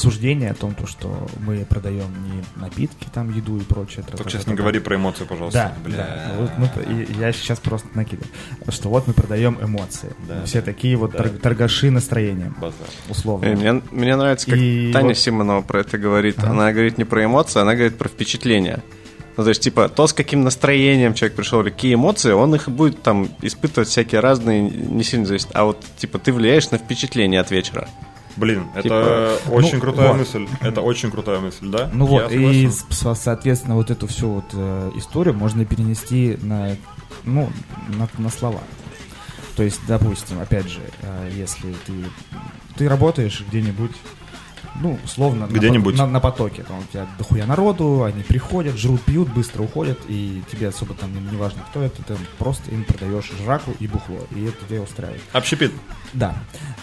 суждение о том, то, что мы продаем не напитки, там, еду и прочее. Только сейчас не говори про эмоции, пожалуйста. Да, Бля. да. Вот мы- и я сейчас просто накидываю, что вот мы продаем эмоции. Да, Все такие вот да. тор- торгаши настроением, Базар. условно. Э, Мне, мне нравится, как И Таня вот- Симонова про это говорит. Ага. Она говорит не про эмоции, она говорит про впечатления. Ну, то есть, типа, то, с каким настроением человек пришел, или какие эмоции, он их будет там испытывать всякие разные, не сильно зависит. А вот, типа, ты влияешь на впечатление от вечера. Блин, это Типа, очень ну, крутая вот. мысль. Это очень крутая мысль, да? Ну Я вот, и, согласен. со- соответственно, вот эту всю вот э, историю можно перенести на, ну, на, на слова. То есть, допустим, опять же, э, если ты, ты работаешь где-нибудь, ну, условно, на Где-нибудь. по- На, на потоке, там у тебя дохуя народу, они приходят, жрут, пьют, быстро уходят, и тебе особо там не, важно, кто это, ты просто им продаешь жраку и бухло, и это тебя устраивает. Общепит. Да.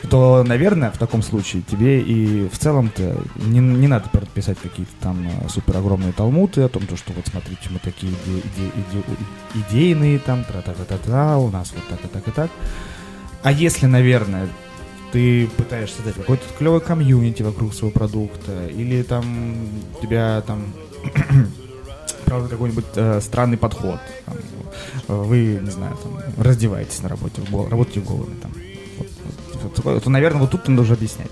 То, наверное, в таком случае тебе и в целом-то не, не надо писать какие-то там э, супер огромные талмуты о том, то, что вот смотрите, мы такие иде- иде- иде- идейные там, тра-та-та-та-та, у нас вот так и так и так. А если, наверное, ты пытаешься создать какой-то клевый комьюнити вокруг своего продукта, или там у тебя там правда какой-нибудь э, странный подход. там, э, вы, не знаю, там, раздеваетесь на работе, в гол- работаете голыми там. Вот, вот, вот то, наверное, вот тут надо уже объяснять.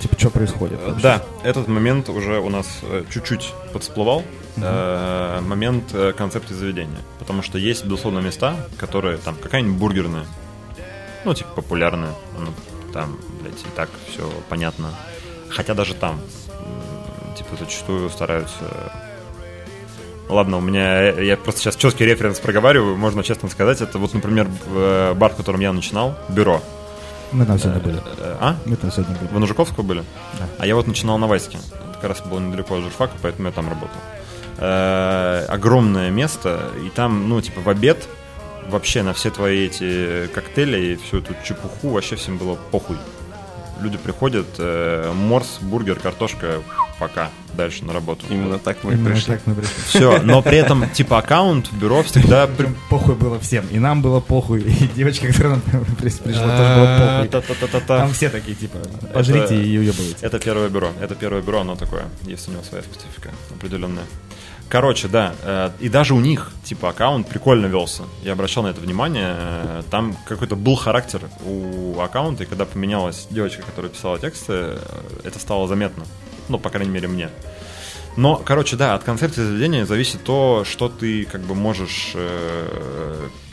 Типа, что происходит. вообще. Да, этот момент уже у нас э, чуть-чуть подсплывал. Э, момент э, концепции заведения. Потому что есть, безусловно, места, которые там какая-нибудь бургерная, ну, типа популярная, там, блядь, и так все понятно. Хотя даже там, типа, зачастую стараются Ладно, у меня, э, я просто сейчас четкий референс проговариваю, можно честно сказать. Это вот, например, э, бар, в котором я начинал, бюро. Мы там сегодня были. Э, А? Мы там сегодня были. Вы на Жуковского были? Да. А я вот начинал на Вайске. Это как раз было недалеко от журфака, поэтому я там работал. Э, огромное место, и там, ну, типа, в обед вообще на все твои эти коктейли и всю эту чепуху вообще всем было похуй. Люди приходят, э, морс, бургер, картошка, пока дальше на работу. Именно так мы и Именно пришли. так мы пришли. Все, но при этом, типа, аккаунт в бюро всегда... при- похуй было всем. И нам было похуй, и девочка, которая нам при- пришла, тоже было А, похуй. Там все такие, типа, пожрите и уебывайте. Это первое бюро. Это первое бюро, оно такое. Есть у него своя специфика определенная. Короче, да. э, И даже у них, типа, аккаунт прикольно велся. Я обращал на это внимание. э, Там какой-то был характер у аккаунта, и когда поменялась девочка, которая писала тексты, э, это стало заметно. Ну, по крайней мере, мне. Но, короче, да, от концепции заведения зависит то, что ты как бы можешь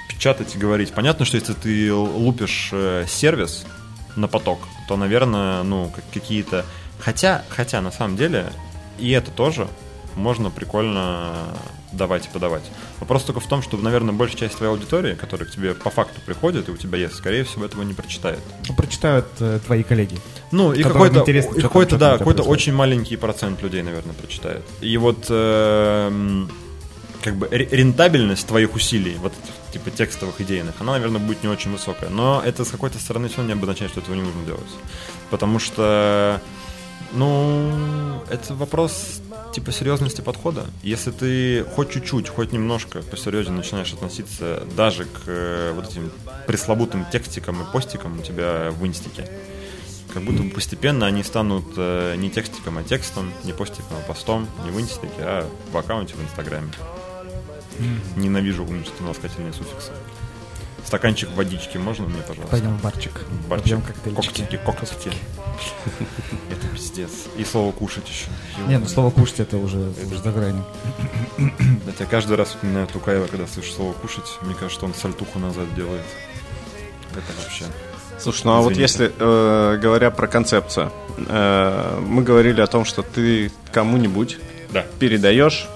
печатать и говорить. Понятно, что если ты лупишь сервис на поток, то, наверное, ну, как- какие-то... Хотя, хотя, на самом деле, и это тоже можно прикольно давать и подавать. Вопрос только в том, что, наверное, большая часть твоей аудитории, которая к тебе по факту приходит, и у тебя есть, скорее всего, этого не прочитает. Ну, Прочитают э, твои коллеги. Ну, и какой-то, и какой-то, да, какой-то очень маленький процент людей, наверное, прочитает. И вот эм, как бы ре- рентабельность твоих усилий, вот этих типа текстовых, идейных, она, наверное, будет не очень высокая. Но это с какой-то стороны все не обозначает, что этого не нужно делать. Потому что, ну, это вопрос типа серьезности подхода. Если ты хоть чуть-чуть, хоть немножко посерьезнее начинаешь относиться даже к э, вот этим пресловутым текстикам и постикам у тебя в инстике, как будто бы постепенно они станут э, не текстиком, а текстом, не постиком, а постом, не в инстике, а в аккаунте в инстаграме. Ненавижу умственные ласкательные суффиксы. Стаканчик водички можно мне, пожалуйста? Пойдем в барчик. Барчик. Коктейльчики. Коктики, коктики. Это пиздец. И слово кушать еще. Не, ну слово кушать это уже, уже за гранью. Это я каждый раз вспоминаю Тукаева, когда слышу слово кушать. Мне кажется, что он сальтуху назад делает. Это вообще. Слушай, ну а вот если, э, говоря про концепцию, э, мы говорили о том, что ты кому-нибудь Да. передаешь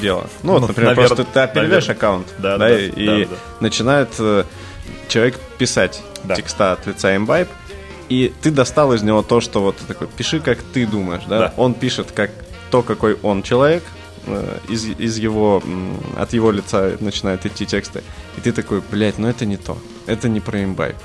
дело. Ну, вот, Ну, например, навер- просто ты передаешь аккаунт, Да, да, да, и да, да. начинает э, человек писать Да. текста от лица имбайб, и ты достал из него то, что вот такой, пиши, как ты думаешь, да? Да. Он пишет, как то, какой он человек, э, из, из его, от его лица начинают идти тексты, и ты такой, блядь, ну это не то, это не про имбайб.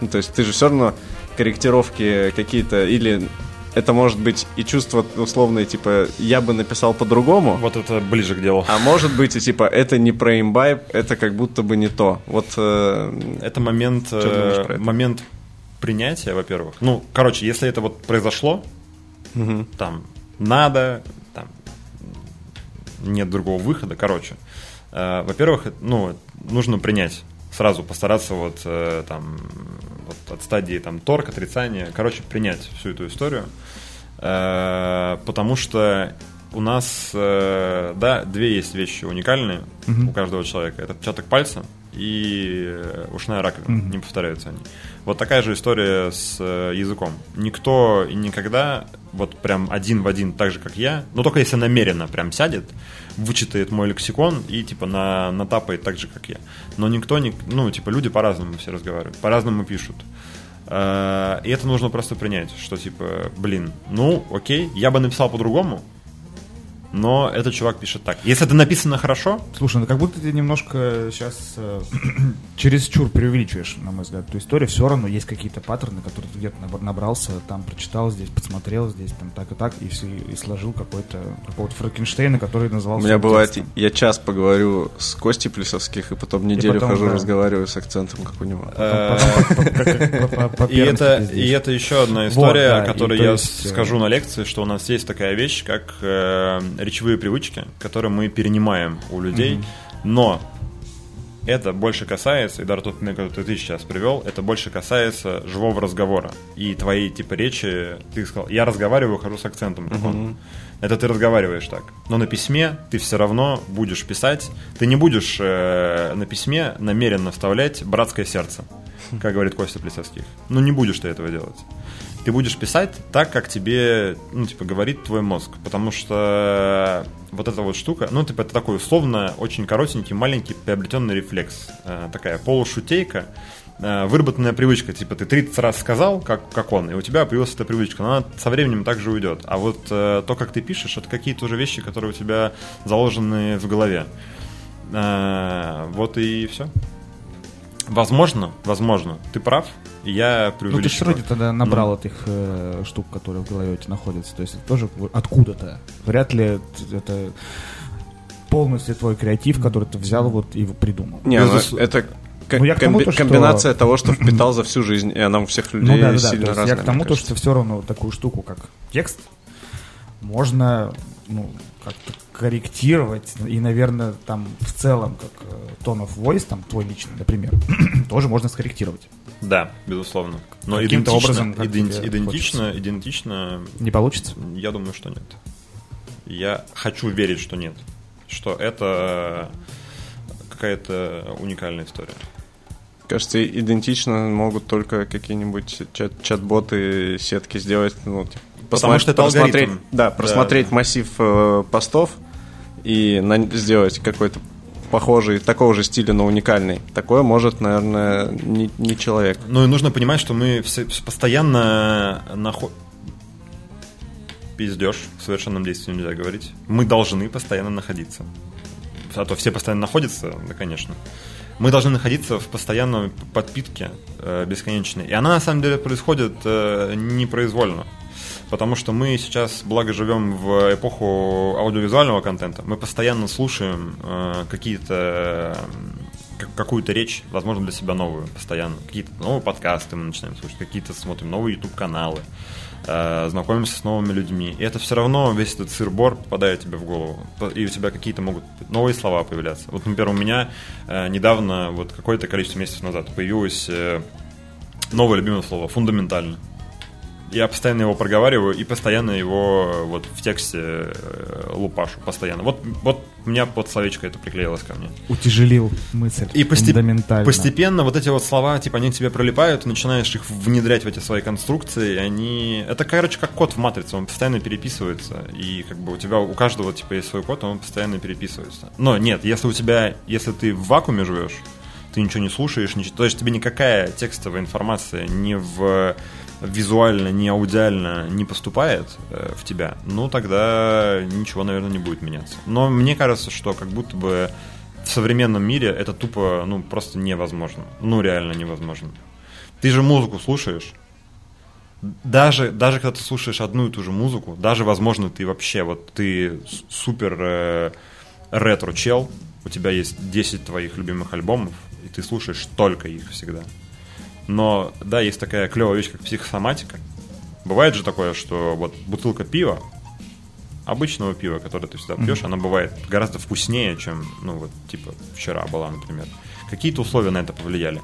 Ну, то есть ты же все равно корректировки какие-то, или это может быть и чувство условное, типа, я бы написал по-другому, Вот это ближе к делу. а может быть и типа, это не про имбайб, это как будто бы не то. Вот э, Это момент, э, момент принятия, во-первых. Ну, короче, если это вот произошло, там надо, там нет другого выхода, короче. э, во-первых, ну, нужно принять сразу постараться вот э, там вот от стадии там торг, отрицания, короче, принять всю эту историю, Э, потому что у нас, э, да, две есть вещи уникальные у каждого человека. Это отпечаток пальца и э, ушная раковина. Не повторяются они. Вот такая же история с э, языком. Никто и никогда вот прям один в один, так же, как я, но только если намеренно прям сядет, вычитает мой лексикон и типа на, натапает так же, как я. Но никто не... Ну, типа люди по-разному все разговаривают, по-разному пишут. Э, И это нужно просто принять, что типа, блин, ну, окей, я бы написал по-другому, но этот чувак пишет так. Если это написано хорошо, Слушай, ну как будто ты немножко сейчас э, чересчур преувеличиваешь, на мой взгляд, эту историю. Все равно есть какие-то паттерны, которые ты где-то наб- набрался, там прочитал, здесь подсмотрел, здесь там так и так, и, все- и сложил какой-то какого-то Франкенштейна, который у назывался... меня бывает, текстом. я час поговорю с Костей Плесовских, и потом неделю потом, хожу, да. разговариваю с акцентом, как у него. э, по- И это, и еще одна история, о которой и то я э, скажу на лекции, что у нас есть такая вещь, как э, речевые привычки, которые мы перенимаем у людей, но это больше касается, и даже тот пример, который ты сейчас привел, это больше касается живого разговора. И твоей типа речи, ты сказал, я разговариваю, хожу с акцентом. он. Это ты разговариваешь так. Но на письме ты все равно будешь писать. Ты не будешь э, на письме намеренно вставлять братское сердце, как говорит Костя Плесовских. Ну, не будешь ты этого делать. Ты будешь писать так, как тебе, ну, типа, говорит твой мозг. Потому что вот эта вот штука, ну, типа, это такой условно очень коротенький, маленький приобретенный рефлекс. Э, такая полушутейка, э, выработанная привычка. Типа, ты 30 раз сказал, как, как он, и у тебя появилась эта привычка. Но она со временем также уйдет. А вот э, то, как ты пишешь, это какие-то уже вещи, которые у тебя заложены в голове. Э, вот и все. Возможно, возможно, ты прав, Я Ну, ты же преувеличиваю. вроде тогда набрал этих э, штук, которые в голове у тебя находятся. То есть это тоже откуда-то. Вряд ли это полностью твой креатив, который ты взял вот и придумал. Не, ну, Безус- это ко- Ну, я к тому, комби- то, что- комбинация того, что впитал за всю жизнь, и она у всех людей Ну да, да, да. сильно есть разная. я к тому, то, что все равно такую штуку, как текст, можно ну, как-то корректировать. И, наверное, там в целом, как э, tone of voice, там твой личный, например, тоже можно скорректировать. Да, безусловно. Но Каким-то идентично, образом, как иден- тебе идентично, идентично, Не получится? я думаю, что нет. Я хочу верить, что нет. Что это какая-то уникальная история. Кажется, идентично могут только какие-нибудь чат- чат-боты, сетки сделать. Ну, типа, посмотри- что это просмотреть- алгоритм. Да, Да, просмотреть да. массив э, постов и на- сделать какой-то похожий, такого же стиля, но уникальный. Такое может, наверное, не, не человек. Ну и нужно понимать, что мы все, постоянно находим... Пиздеж, в совершенном действии нельзя говорить. Мы должны постоянно находиться. А то все постоянно находятся, да, конечно. Мы должны находиться в постоянной подпитке э, бесконечной. И она на самом деле происходит э, непроизвольно. Потому что мы сейчас, благо, живем в эпоху аудиовизуального контента. Мы постоянно слушаем э, какие-то э, как- какую-то речь, возможно, для себя новую, постоянно. Какие-то новые подкасты мы начинаем слушать, какие-то смотрим новые YouTube-каналы, э, знакомимся с новыми людьми. И это все равно, весь этот сыр-бор попадает тебе в голову. И у тебя какие-то могут новые слова появляться. Вот, например, у меня э, недавно, вот какое-то количество месяцев назад, появилось э, новое любимое слово «фундаментально». Я постоянно его проговариваю и постоянно его вот в тексте э, лупашу постоянно. Вот, вот у меня под словечко это приклеилось ко мне. Утяжелил мысль И постеп- постепенно вот эти вот слова, типа, они к тебе прилипают, ты начинаешь их внедрять в эти свои конструкции, и они... Это, короче, как код в матрице, он постоянно переписывается, и как бы у тебя, у каждого, типа, есть свой код, он постоянно переписывается. Но нет, если у тебя, если ты в вакууме живешь, ты ничего не слушаешь, ничего, то есть тебе никакая текстовая информация не в визуально, не аудиально не поступает э, в тебя, ну тогда ничего, наверное, не будет меняться. Но мне кажется, что как будто бы в современном мире это тупо, ну, просто невозможно. Ну, реально невозможно. Ты же музыку слушаешь. Даже, даже когда ты слушаешь одну и ту же музыку, даже, возможно, ты вообще, вот ты супер э, ретро-чел, у тебя есть 10 твоих любимых альбомов, и ты слушаешь только их всегда. Но, да, есть такая клевая вещь, как психосоматика. Бывает же такое, что вот бутылка пива, обычного пива, которое ты всегда пьешь, она бывает гораздо вкуснее, чем, ну, вот, типа, вчера была, например. Какие-то условия на это повлияли.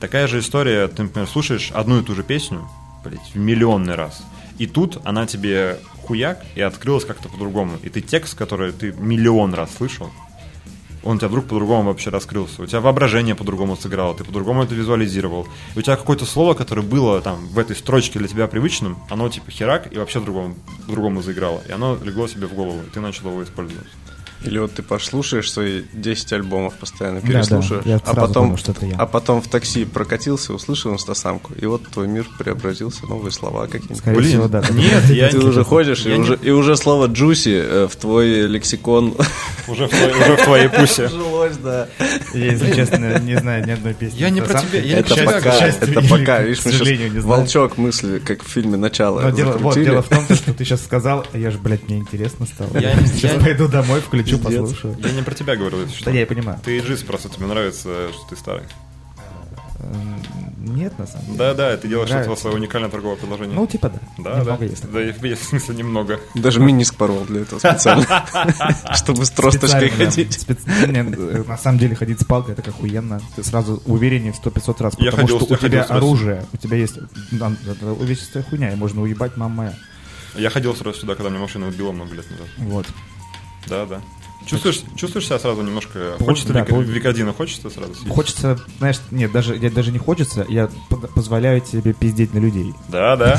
Такая же история, ты, например, слушаешь одну и ту же песню, блядь, в миллионный раз. И тут она тебе хуяк и открылась как-то по-другому. И ты текст, который ты миллион раз слышал, он у тебя вдруг по-другому вообще раскрылся. У тебя воображение по-другому сыграло, ты по-другому это визуализировал. И у тебя какое-то слово, которое было там в этой строчке для тебя привычным, оно типа херак и вообще другому, другому заиграло. И оно легло себе в голову, и ты начал его использовать. Или вот ты послушаешь свои 10 альбомов постоянно, Да, переслушаешь, да, я а, потом, понял, что это я. а потом в такси прокатился, услышал инстасамку, и вот твой мир преобразился, новые слова какие-нибудь. Скорее всего, да. нет, я Ты не- уже ходишь, и не- уже, и уже слово джуси э, в твой лексикон Уже в, твоей- уже в твоей пусе. жилось, да. Я, если честно, не знаю ни одной песни. Я не про тебя- я не Это К пока, это пока. к Видишь, мы сожалению, не сейчас знаю. волчок мысли, как в фильме «Начало» Но дело, вот, дело в том, что ты сейчас сказал, а я же, блядь, мне интересно стало. Я- сейчас пойду домой, включу, Пиздец. послушаю. Я не про тебя говорю. Да, я понимаю. Ты джиз просто, тебе нравится, что ты старый. М, Нет, на самом деле. Да, да, ты делаешь Нравится. этого свое уникальное торговое предложение. Ну, типа да. да, Немного да. есть. Да, и в смысле немного. Даже миниск порвал для этого специально. Чтобы с тросточкой ходить. Не, э, На самом деле ходить с палкой это как охуенно. Ты сразу увереннее в 100-500 раз. Я Потому ходил что у тебя оружие, у тебя есть увесистая хуйня, и можно уебать мама моя. Я ходил сразу сюда, когда мне машина убила много лет назад. Вот. Да, да. Чувствуешь, чувствуешь себя сразу немножко... Пол- Хочется да, вик- пол- викодина, хочется сразу съесть? Хочется, знаешь, нет, даже, я даже не хочется, я позволяю себе пиздеть на людей. Да, да.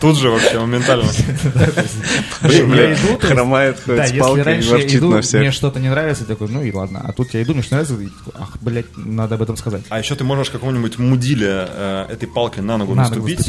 Тут же вообще моментально. Есть- Хромает, ходит с палкой и ворчит иду, на всех. мне что-то не нравится, такой, ну и ладно. А тут я иду, мне что нравится, ах, блядь, надо об этом сказать. А еще ты можешь какому-нибудь мудиле э, этой палкой на ногу На ногу наступить,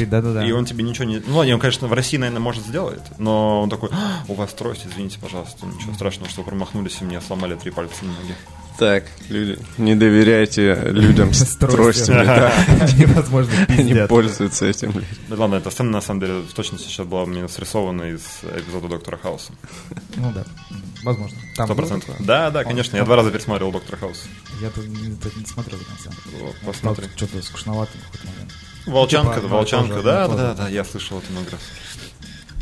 и он тебе ничего не... Ну, он, конечно, в России, наверное, может сделать, но он такой, «А, у вас трость, извините, пожалуйста, ничего страшного, что промахнулись и мне сломали три пальца на ноге. Так, люди, не доверяйте людям с тростями. да. Они, пользуются этим. блядь. Да ладно, эта сцена на самом деле в точности сейчас была мне срисована из эпизода Доктора Хауса. Ну да, возможно. Сто процентов. Да, да, конечно. Я два раза пересматривал Доктора Хауса. Я тут не, смотрел до конца. Посмотри. Что-то скучновато в какой-то момент. Волчанка, Типа, да, волчанка, да, да, да, я слышал это много раз.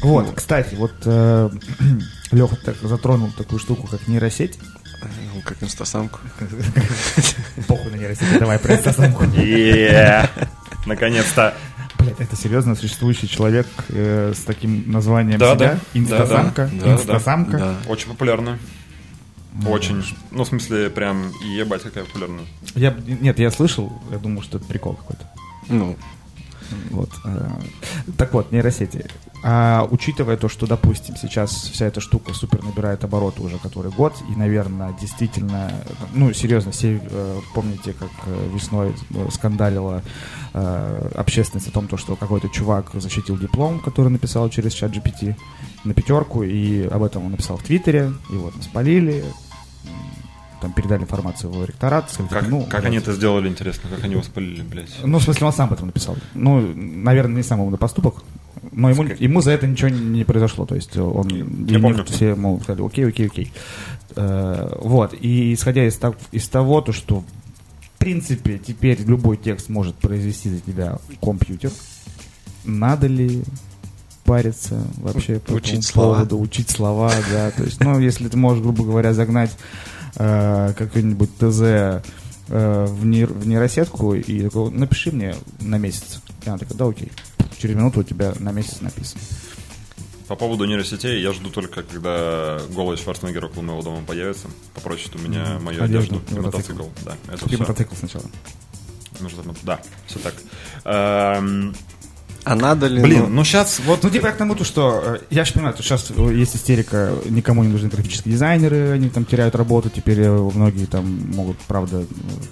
Вот, кстати, вот Леха так затронул такую штуку, как нейросеть. Ну, как инстасамку. Похуй на нейросеть, давай про инстасамку. Наконец-то. Блять, это серьезно существующий человек э, с таким названием Да, себя? да. Инстасамка? Да, да. Инстасамка? Да. Очень популярно. Очень. Ну, в смысле, прям ебать, какая популярная. Я, нет, я слышал, я думал, что это прикол какой-то. Ну, Вот. э, Так вот, нейросети. А учитывая то, что, допустим, сейчас вся эта штука супер набирает обороты уже который год, и, наверное, действительно, ну, серьезно, все э, помните, как э, весной скандалила общественность о том, то, что какой-то чувак защитил диплом, который написал через чат GPT на пятерку, и об этом он написал в Твиттере, и вот мы спалили, там передали информацию в ректорат, сказали, Как, ну, как они это сделали, интересно, как они его спалили, блядь. ну, в смысле, он сам об этом написал. Ну, наверное, не самый умный поступок. Но ему, ему за это ничего не, произошло. То есть он... Я ему помню. Все, мол, сказали, окей, окей, окей. Э, вот. И исходя из, так- из того, то, что в принципе теперь любой текст может произвести за тебя компьютер, надо ли париться вообще по Учить этому слова. поводу, учить слова, да, то есть, ну, если ты можешь, грубо говоря, загнать э, какой-нибудь ТЗ э, в, нейр- в нейросетку и такой, напиши мне на месяц. И она такая, да, окей. Через минуту у тебя на месяц написано. По поводу нейросетей, я жду только, когда голый Шварценеггер около моего дома появится, попросит у меня мою Одежду одежду и и мотоцикл. мотоцикл. Да, это Купи все. мотоцикл сначала. Нужно Да, все так. А надо ли... Блин, ну, ну сейчас вот... Ну, типа, я к тому, то, что э, я же понимаю, что сейчас есть истерика, никому не нужны графические дизайнеры, они там теряют работу, теперь э, многие там могут, правда, э,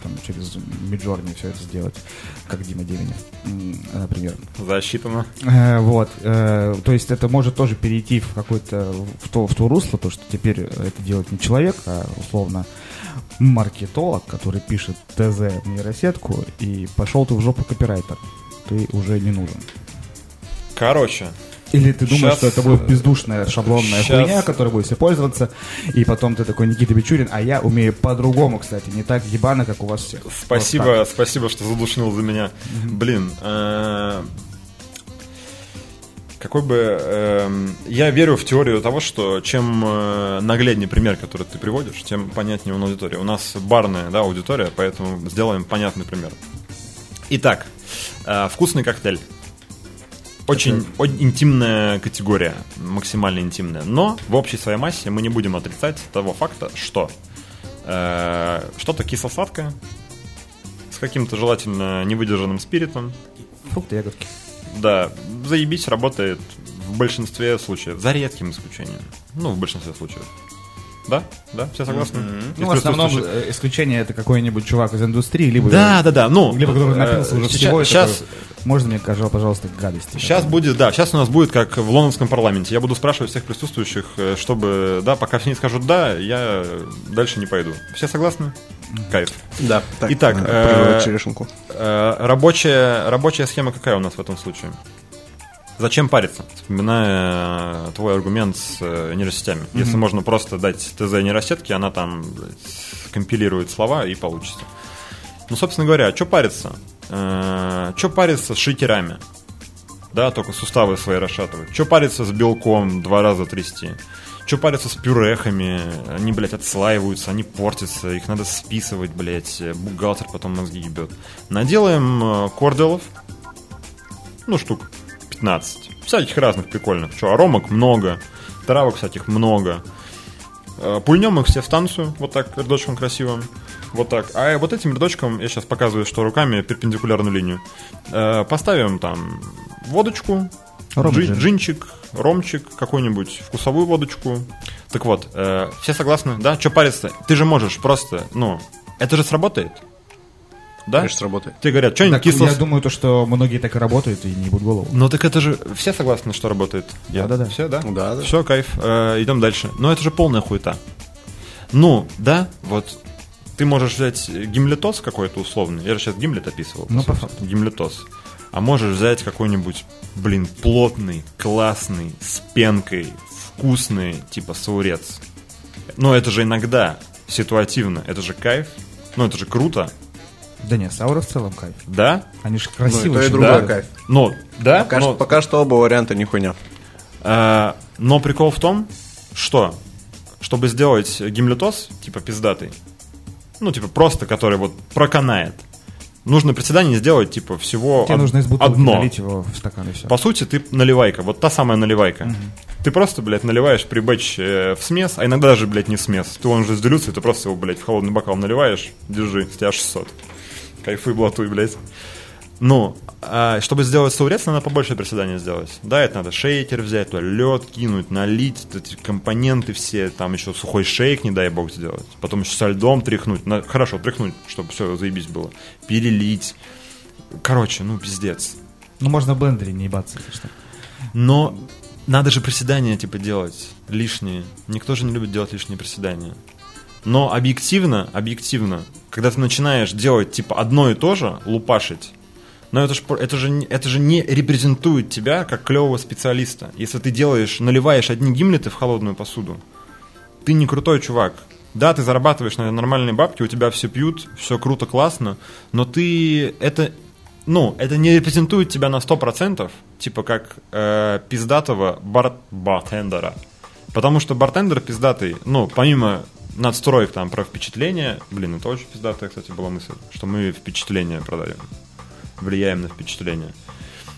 там через Миджорни все это сделать, как Дима Деменев, например. Засчитано. Э, Вот, э, то есть это может тоже перейти в какое-то, в то, в то русло, то, что теперь это делает не человек, а условно маркетолог, который пишет ТЗ в нейросетку, и пошел ты в жопу копирайтер, ты уже не нужен. Короче, Или ты думаешь, Щас, что это будет бездушная шаблонная щас. хуйня, которой будешь все пользоваться, и потом ты такой Никита Бичурин, а я умею по-другому, кстати, не так ебано, как у вас всех. Вот спасибо, так. спасибо, что задушнил за меня. Блин, э, какой бы... эм, я верю в теорию того, что чем э, нагляднее пример, который ты приводишь, тем понятнее он аудитория. У нас барная да, аудитория, поэтому сделаем понятный пример. Итак, э, вкусный коктейль. Очень, очень интимная категория, максимально интимная. Но в общей своей массе мы не будем отрицать того факта, что э, что-то кисло-сладкое с каким-то желательно невыдержанным спиритом. Фрукты, ягодки. Да, заебись работает в большинстве случаев, за редким исключением. Ну, в большинстве случаев. Да? Да? Все согласны? Из Ну, в основном присутствующих? э, исключение это какой-нибудь чувак из индустрии, либо, Да, да, да. Ну, либо который э, напился уже ща- всего. Сейчас, такой, Можно мне, пожалуйста, пожалуйста, гадости? Сейчас будет, да, сейчас у нас будет как в лондонском парламенте. Я буду спрашивать всех присутствующих, э, чтобы, да, пока все не скажут да, я дальше не пойду. Все согласны? Кайф. Да, так, Итак, э. Э, Рабочая, рабочая схема какая у нас в этом случае? Зачем париться, вспоминая э, твой аргумент с э, нейросетями? Если можно просто дать ТЗ нейросетке, она там блядь, компилирует слова и получится. Ну, собственно говоря, что париться? Что париться с шейкерами? Да, только суставы свои расшатывать. Что париться с белком два раза трясти? Что париться с пюрехами? Они, блядь, отслаиваются, они портятся, их надо списывать, блядь. Бухгалтер потом мозги ебет. Наделаем э, корделов, ну, штук 15. Всяких разных прикольных. Что, аромок много, травок всяких много. Э, Пульнем их все в станцию, вот так, рядочком красивым. Вот так. А вот этим рядочком, я сейчас показываю, что руками перпендикулярную линию. Э, Поставим там водочку, Ром джи- джин. джинчик, ромчик, какую-нибудь вкусовую водочку. Так вот, э, все согласны, да? Что париться? Ты же можешь просто, ну, это же сработает. Да? Конечно, сработает. Ты говорят, что-нибудь кисло... я думаю, то, что многие так и работают и не ебут голову. Ну так это же все согласны, что работает. Да-да-да. Все, да? Да, да. Все, кайф. Э, идем дальше. Но это же полная хуета. Ну, да, вот ты можешь взять гимлетос какой-то условный. Я же сейчас гимлет описывал. Ну, по сути. факту. Гимлетос. А можешь взять какой-нибудь, блин, плотный, классный, с пенкой, вкусный, типа саурец. Но это же иногда ситуативно. Это же кайф. Ну, это же круто. Да нет, Саура в целом кайф. Да? Они же Ну, и красивые. то, и очень, другое да. кайф. Но, да? Пока, но, что, пока что оба варианта не хуйня. а, но прикол в том, что, чтобы сделать гимлетоз, типа пиздатый, ну, типа просто, который вот проканает, нужно приседание сделать, типа, всего Тебе од- нужно из бутылки одно. налить его в стакан и все. По сути, ты наливайка, вот та самая наливайка. Ты просто, блядь, наливаешь при бэч э, в смес, а иногда даже, блядь, не в смес. Ты он же с делюцией, ты просто его, блядь, в холодный бокал наливаешь, держи, с тебя 600. Кайфуй, блатуй, блядь. Ну, а чтобы сделать саурец, надо побольше приседания сделать. Да, это надо шейкер взять, туда лед кинуть, налить, эти компоненты все, там еще сухой шейк, не дай бог, сделать. Потом еще со льдом тряхнуть. На- хорошо, тряхнуть, чтобы все заебись было. Перелить. Короче, ну, пиздец. Ну, можно в блендере не ебаться, если что. Но надо же приседания, типа, делать лишние. Никто же не любит делать лишние приседания. Но объективно, объективно, когда ты начинаешь делать, типа, одно и то же, лупашить, но это же, это, же, это же не репрезентует тебя как клевого специалиста. Если ты делаешь, наливаешь одни гимлеты в холодную посуду, ты не крутой чувак. Да, ты зарабатываешь на нормальные бабки, у тебя все пьют, все круто, классно, но ты это, ну, это не репрезентует тебя на 100%, типа как э, пиздатого бар бартендера. Потому что бартендер пиздатый, ну, помимо надстроек там про впечатление, блин, это очень пиздатая, кстати, была мысль, что мы впечатление продаем, влияем на впечатление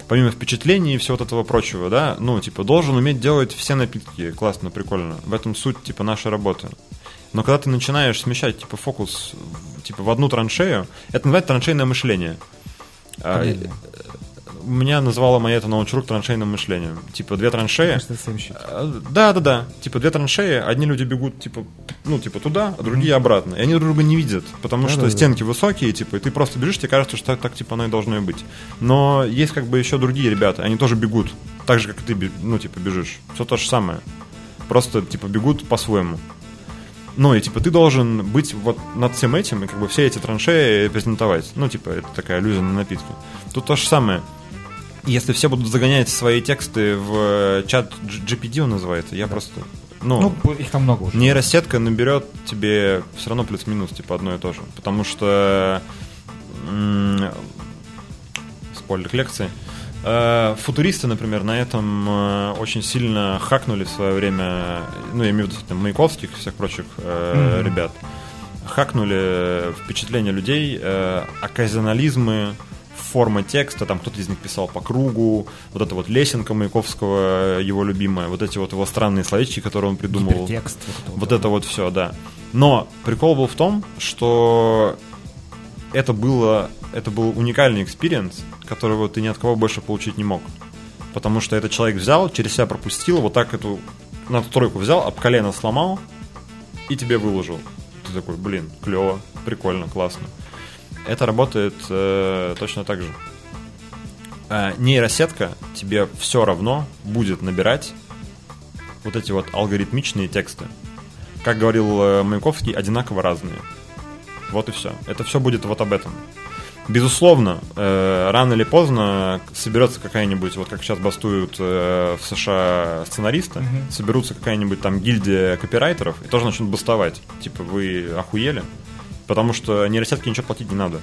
помимо впечатлений и всего вот этого прочего, да, ну, типа, должен уметь делать все напитки. Классно, прикольно. В этом суть, типа, нашей работы. Но когда ты начинаешь смещать, типа, фокус, типа, в одну траншею, это называется траншейное мышление. А, у меня называла моя это научрук траншейным мышлением. Типа, две траншеи. Щит. Да, да, да. Типа две траншеи, одни люди бегут, типа, ну, типа туда, а другие обратно. И они друг друга не видят, потому что Да-да-да. стенки высокие, типа, и ты просто бежишь, тебе кажется, что так, так, типа, оно и должно и быть. Но есть как бы еще другие ребята, они тоже бегут. Так же, как ты, ну, типа, бежишь. Все то же самое. Просто, типа, бегут по-своему. Ну, и, типа, ты должен быть вот над всем этим и, как бы, все эти траншеи презентовать. Ну, типа, это такая аллюзия на напитки. Тут то же самое. Если все будут загонять свои тексты в э, чат GPD, он называется, я просто... Ну, Ну, их там много уже. нейросетка наберет тебе все равно плюс-минус, типа, одно и то же. Потому что... Спойлер к лекции. Э, Футуристы, например, на этом э, очень сильно хакнули в свое время, ну, я имею в виду там, Маяковских и всех прочих э, ребят, хакнули впечатление людей, э, окказионализмы, форма текста, там кто-то из них писал по кругу, вот эта вот лесенка Маяковского, его любимая, вот эти вот его странные словечки, которые он придумал. Гипертекст. Вот Вот это вот все, да. Но прикол был в том, что это было, это был уникальный experience, которого ты ни от кого больше получить не мог. Потому что этот человек взял, через себя пропустил, вот так эту надстройку взял, об колено сломал и тебе выложил. Ты такой, блин, клево, прикольно, классно. Это работает э, точно так же. Э, нейросетка тебе все равно будет набирать вот эти вот алгоритмичные тексты. Как говорил э, Маяковский, одинаково разные. Вот и все. Это все будет вот об этом. Безусловно, э, рано или поздно соберется какая-нибудь, вот как сейчас бастуют э, в США сценаристы, соберутся какая-нибудь там гильдия копирайтеров и тоже начнут бастовать. Типа, вы охуели? Потому что нейросетке ничего платить не надо.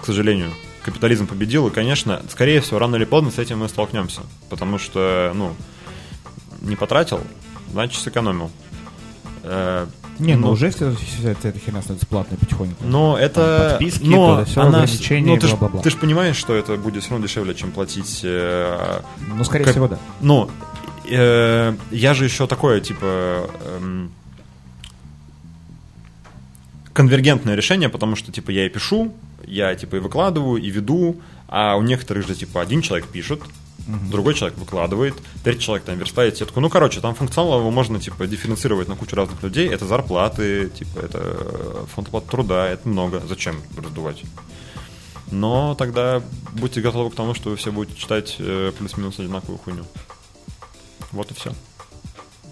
К сожалению. Капитализм победил, и, конечно, скорее всего, рано или поздно с этим мы столкнемся. Потому что, ну, не потратил, значит, сэкономил. Э, Не, ну ну, уже вся эта херня становится платной потихоньку. но это... подписки, но то, да, всё, она... ограничения, Ну, ты ж, бла-бла-бла. ты ж понимаешь, что это будет все равно дешевле, чем платить... э, Ну, скорее как- всего, да. Ну, э, я же еще такое, типа... эм, конвергентное решение, потому что, типа, я и пишу, я, типа, и выкладываю, и веду, а у некоторых же, типа, один человек пишет, другой человек выкладывает, третий человек там верстает сетку. Ну, короче, там функционал его можно, типа, дифференцировать на кучу разных людей. Это зарплаты, типа, это фонд оплаты труда, это много. Зачем раздувать? Но тогда будьте готовы к тому, что вы все будете читать э, плюс-минус одинаковую хуйню. Вот и все.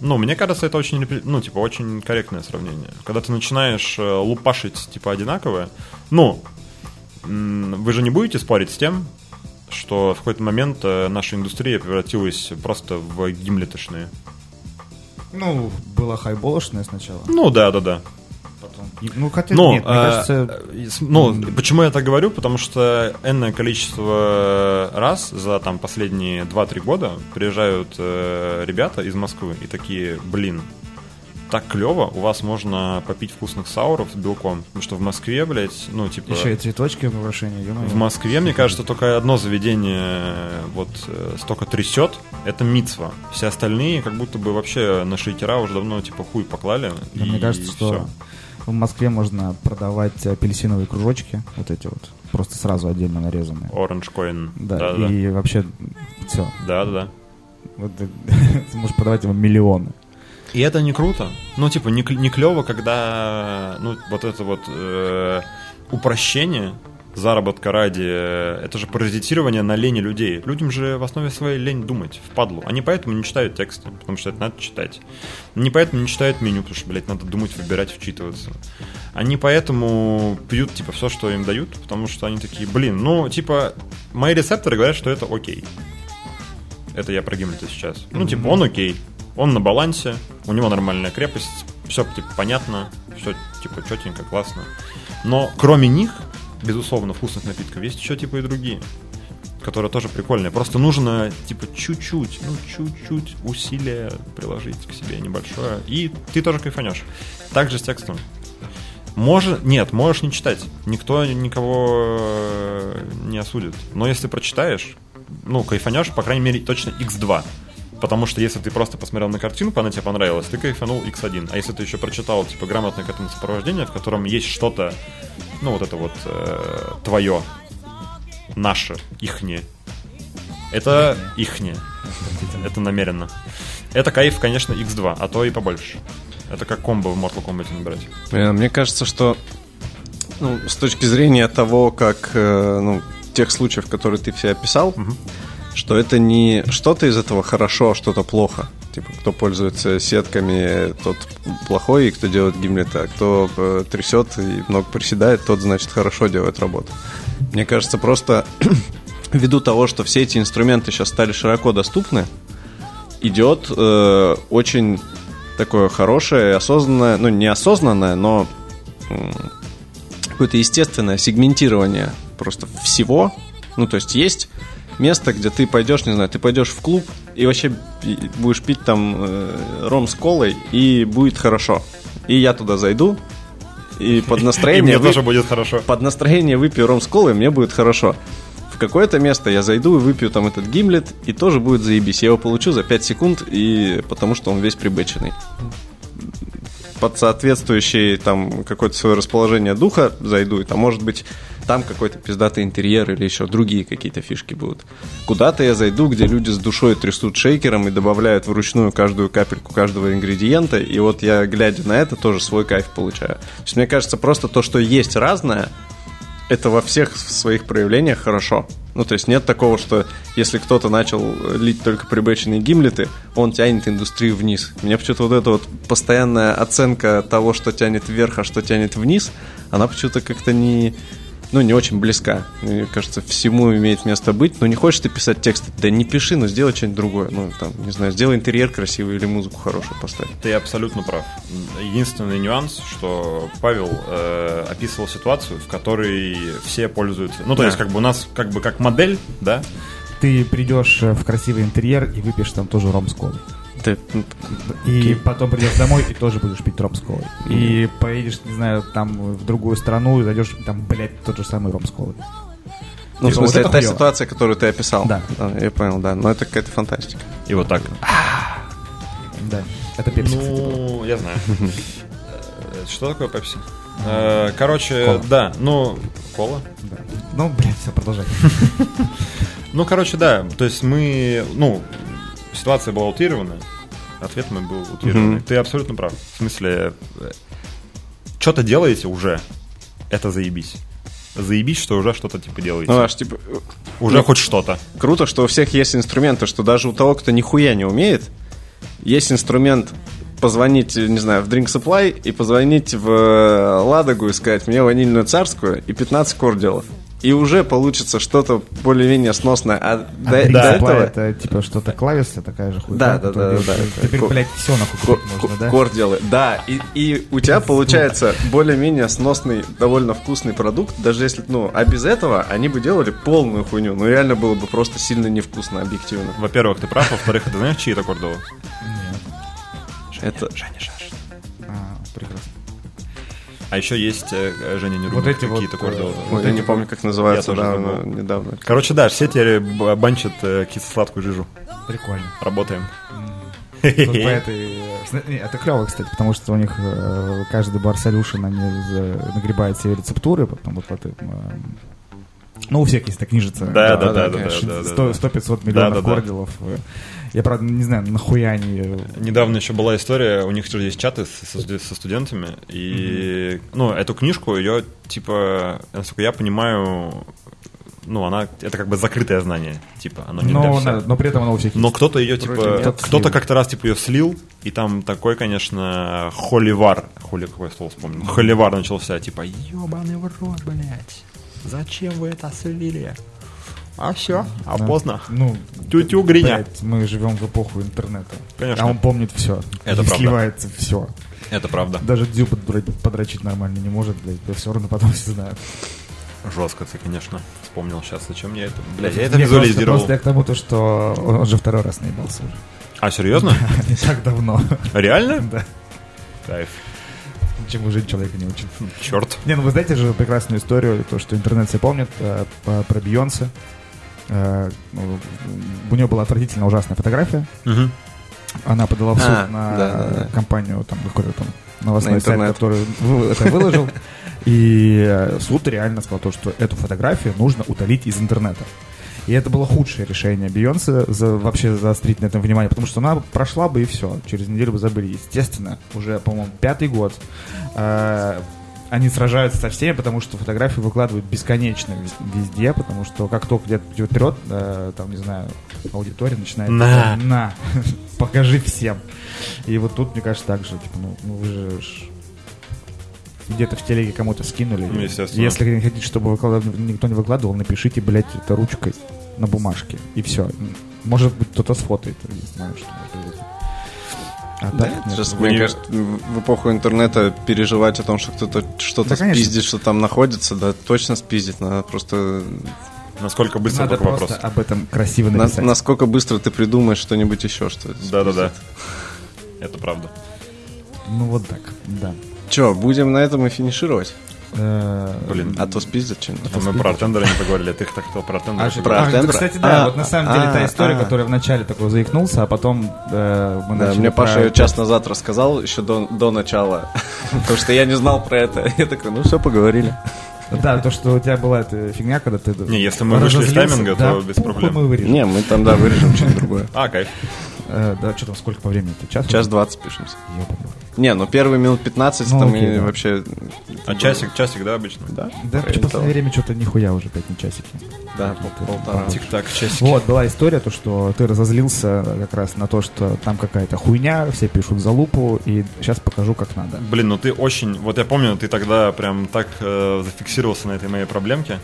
Ну, мне кажется, это очень, ну, типа, очень корректное сравнение. Когда ты начинаешь э, лупашить, типа, одинаковое, ну, вы же не будете спорить с тем, что в какой-то момент э, наша индустрия превратилась просто в гимлетошные. Ну, было хайболошное сначала. Ну, да, да, да. Потом. Ну, хотя Но, нет, мне а, кажется... э, ну, почему я так говорю? Потому что энное количество раз за там последние 2-3 года приезжают э, ребята из Москвы и такие, блин, так клево, у вас можно попить вкусных сауров с белком. Потому что в Москве, блядь, ну, типа... Еще и цветочки в украшении. В Москве, мне кажется, только одно заведение э, вот э, столько трясет, это Мицва. Все остальные как будто бы вообще на шейкера уже давно типа хуй поклали. Да, и мне кажется, что всё. В Москве можно продавать апельсиновые кружочки, вот эти вот, просто сразу отдельно нарезанные. Orange Coin. Да, да, да. и вообще все. Да, да, да. Вот, ты ты можешь продавать его миллионы. И это не круто. Ну, типа, не, не клево, когда, ну, вот это вот э, упрощение заработка ради, э, это же паразитирование на лени людей. Людям же в основе своей лень думать, впадлу. Они поэтому не читают тексты, потому что это надо читать. Они поэтому не читают меню, потому что, блядь, надо думать, выбирать, вчитываться. Они поэтому пьют, типа, все, что им дают, потому что они такие, блин, ну, типа, мои рецепторы говорят, что это окей. Это я про Гимлета сейчас. Ну, типа, он окей. Он на балансе, у него нормальная крепость, все, типа, понятно, все, типа, четенько, классно. Но кроме них, безусловно, вкусных напитков, есть еще, типа, и другие, которые тоже прикольные. Просто нужно, типа, чуть-чуть, ну, чуть-чуть усилия приложить к себе небольшое, и ты тоже кайфанешь. Так же с текстом. Может, нет, можешь не читать. Никто никого э, не осудит. Но если прочитаешь, ну, кайфанешь, по крайней мере, точно x2. Потому что если ты просто посмотрел на картинку, она тебе понравилась, ты кайфанул x1. А если ты еще прочитал, типа, грамотное к этому сопровождение, в котором есть что-то, ну, вот это вот э, твое, наше, ихнее. Это ихнее. Это намеренно. Это кайф, конечно, x2, а то и побольше. Это как комбо в Mortal Kombat набирать. Э, Мне кажется, что ну, с точки зрения того, как э, ну, тех случаев, которые ты все описал, что это не что-то из этого хорошо, а что-то плохо. Типа, кто пользуется сетками, тот плохой, и кто делает гимлеты, а кто э, трясет и много приседает, тот, значит, хорошо делает работу. Мне кажется, просто ввиду того, что все эти инструменты сейчас стали широко доступны, идет э, очень такое хорошее, осознанное, ну, неосознанное, но м, какое-то естественное сегментирование просто всего. Ну, то есть есть место, где ты пойдешь, не знаю, ты пойдешь в клуб и вообще будешь пить там э, ром с колой, и будет хорошо. И я туда зайду, и под И настроение... мне вы- тоже будет хорошо. под настроение выпью ром с колой, мне будет хорошо. В какое-то место я зайду и выпью там этот гимлет, и тоже будет заебись. Я его получу за 5 секунд, и потому что он весь прибыченный. Под соответствующее там какое-то свое расположение духа зайду, и там может быть там какой-то пиздатый интерьер или еще другие какие-то фишки будут. Куда-то я зайду, где люди с душой трясут шейкером и добавляют вручную каждую капельку каждого ингредиента, и вот я, глядя на это, тоже свой кайф получаю. То есть мне кажется, просто то, что есть разное, это во всех своих проявлениях хорошо. Ну, то есть нет такого, что если кто-то начал лить только прибэченные гимлеты, он тянет индустрию вниз. Мне почему-то вот эта вот постоянная оценка того, что тянет вверх, а что тянет вниз, она почему-то как-то не, ну, не очень близка. Мне кажется, всему имеет место быть. Но не хочешь ты писать тексты, да не пиши, но сделай что-нибудь другое. Ну, там, не знаю, сделай интерьер красивый или музыку хорошую поставь. Ты абсолютно прав. Единственный нюанс, что Павел э, описывал ситуацию, в которой все пользуются. Ну, то Да. есть, как бы у нас как бы как модель, да, Ты придешь э, в красивый интерьер и выпьешь там тоже ром с колой. Ты, И потом придешь домой и тоже будешь пить ром с колой. И поедешь, не знаю, там в другую страну и зайдешь, там, блядь, тот же самый ром с колой. ну, в Типа, вот смысле, это та хуёво. ситуация, которую ты описал. Да. Я понял, да. Но это какая-то фантастика. и вот так. Да. Это пепси. Ну, я знаю. Что такое Пепси? Э, Короче, Кола. да, ну, кола. Да. Ну, блядь, все, продолжай. Ну, короче, да, то есть мы, ну, ситуация была утрированная, ответ мой был утрированный. Мгм. Ты абсолютно прав. В смысле, что-то делаете уже, это заебись. Заебись, что уже что-то типа делаете. Ну, аж типа, уже ну, хоть что-то. круто, что у всех есть инструменты, что даже у того, кто нихуя не умеет, есть инструмент позвонить, не знаю, в Drink Supply и позвонить в э, Ладогу и сказать мне ванильную царскую и 15 кордилов. И уже получится что-то более-менее сносное. А, А до, Drink до Supply этого... это типа что-то клависа такая же хуйня. Да, да, да, да, да. Теперь, блядь, все нахуй Ко- купить можно, да? Кордилы. Да, и, и у тебя получается более-менее сносный, довольно вкусный продукт, даже если, ну, а без этого они бы делали полную хуйню, ну реально было бы просто сильно невкусно, объективно. Во-первых, ты прав, во-вторых, ты знаешь, чьи это кордовы? Это... А, прекрасно. А еще есть э, Женя не Вот эти какие-то вот, э, Ой, я не помню, как называется, Я тоже да, недавно. Короче, да, все теперь б- банчат э, кисло-сладкую жижу. Прикольно. Работаем. Тут по этой... э, сна- не, Это клево, кстати, потому что у них э, каждый бар Solution, они нагребают себе рецептуры, потом вот по этим, э, Ну, у всех есть так книжица. Да, да, да, да, да, да, да, 100 да. 100-500 миллионов Да, Я, правда, не знаю, нахуя они... э, Недавно еще была история, у них же есть чаты со, со- студентами, и, ну, эту книжку, ее, типа, насколько я понимаю, ну, она, это как бы закрытое знание, типа, оно не для Но, всех. на- но при этом она у всех Но кто-то ее, типа, кто-то Слил. как-то раз, типа, ее слил, и там такой, конечно, холивар, холи, какое слово вспомнил, холивар начался, типа, ебаный в рот, блядь, зачем вы это слили? А все, а Да. поздно. Ну, Тю-тю, Гриня. блядь, мы живем в эпоху интернета. Конечно. А он помнит все. Это И правда. сливается все. Это правда. Даже Дзю подра- подрочить нормально не может, блядь. Да все равно потом все знают. Жестко ты, конечно, вспомнил сейчас, зачем я это, блядь, я это Не, просто- визуализировал. Просто я к тому, то, что он, он же второй раз наебался уже. А, серьезно? Не так давно. Реально? Да. Кайф. Чему жить человека не учит. Черт. Не, ну вы знаете же прекрасную историю, то, что интернет все помнит, э, про Бейонсе. Э, У нее была отвратительно ужасная фотография. Мгм. Она подала в суд А, на да, да, да. компанию, там, какой-то там новостной На сайт, который это выложил. И суд реально сказал то, что эту фотографию нужно удалить из интернета. И это было худшее решение Бейонсе за, вообще заострить на этом внимание, потому что она прошла бы и все. Через неделю бы забыли. Естественно, уже, по-моему, пятый год э, они сражаются со всеми, потому что фотографии выкладывают бесконечно вез- везде, потому что как только где-то трет, э, там, не знаю, аудитория начинает... На. На, покажи всем. И вот тут, мне кажется, так же, типа, ну, ну вы же где-то в телеге кому-то скинули. Ну. Если не хотите, чтобы выклад- никто не выкладывал, напишите, блядь, это ручкой на бумажке. И все. Может быть, кто-то сфотает. Не знаю, что может произойти. А так, нет. Сейчас, мне не- кажется, в в эпоху интернета переживать о том, что кто-то что-то Да, конечно. спиздит, что там находится, да, точно спиздит. Надо просто... Насколько быстро Надо только просто вопрос. об этом красиво на- написать. насколько быстро ты придумаешь что-нибудь еще, что Да-да-да. Это правда. Ну вот так, да. Че, будем на этом и финишировать? Э, Блин, А то спиздят что-нибудь. а мы про артендера не поговорили, ты так хотел про артендера. А, Про а, артендера? кстати, да, А, вот на самом деле а, та история, а. которая вначале такой заикнулся, а потом э, мы Да, начали мне про- Паша час назад рассказал, еще до, до начала, потому что я не знал про это. Я такой, ну все, поговорили. Да, то, что у тебя была эта фигня, когда ты... Не, если мы вышли из тайминга, то без похуй проблем. мы вырежем. Не, мы там, да, вырежем что-нибудь другое. А, кайф. Э, да, что там, сколько по времени? Час? Час двадцать пишемся. Ёбаный. Не, ну первые минут 15 Ну, там окей, и да. вообще... А часик, часик, да, обычно? Да, Да, в последнее того. время что-то нихуя уже, опять не часики. Да, пол- полтора. Тик-так, часики. Вот, была история, то, что ты разозлился как раз на то, что там какая-то хуйня, все пишут за лупу, и сейчас покажу, как надо. Блин, ну ты очень... Вот я помню, ты тогда прям так э, зафиксировался на этой моей проблемке.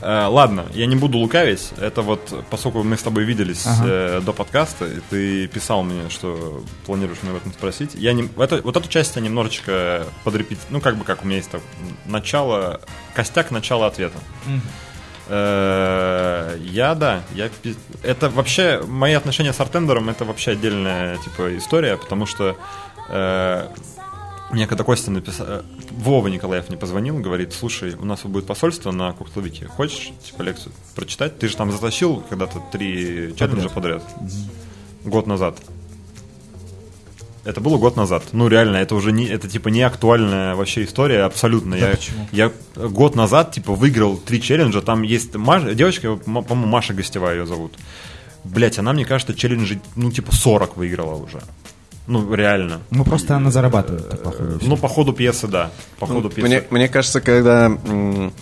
Э, ладно, я не буду лукавить. Это вот, поскольку мы с тобой виделись Ага. э, до подкаста, и ты писал мне, что планируешь меня об этом спросить. Я не, это, вот эту часть я немножечко подрепеть... Ну, как бы как у меня есть так, начало... Костяк начала ответа. Э, Я, да, я... Это вообще... Мои отношения с артендером это вообще отдельная, типа, история, потому что... э, мне когда Костя написал... Вова Николаев мне позвонил, говорит, слушай, у нас будет посольство на Кухтовике, хочешь, типа, лекцию прочитать? Ты же там затащил когда-то три челленджа подряд. Год назад. Это было год назад. Ну, реально, это уже не, это типа не актуальная вообще история, абсолютно. я, почему? я год назад, типа, выиграл три челленджа. Там есть Маша, девочка, по-моему, Маша Гостевая ее зовут. Блять, она, мне кажется, челленджи, ну, типа, 40 выиграла уже. Ну, реально. Ну, просто она зарабатывает, так, походу. Ну, по ходу пьесы, да. По ходу Ну, пьесы. Мне, мне кажется, когда м,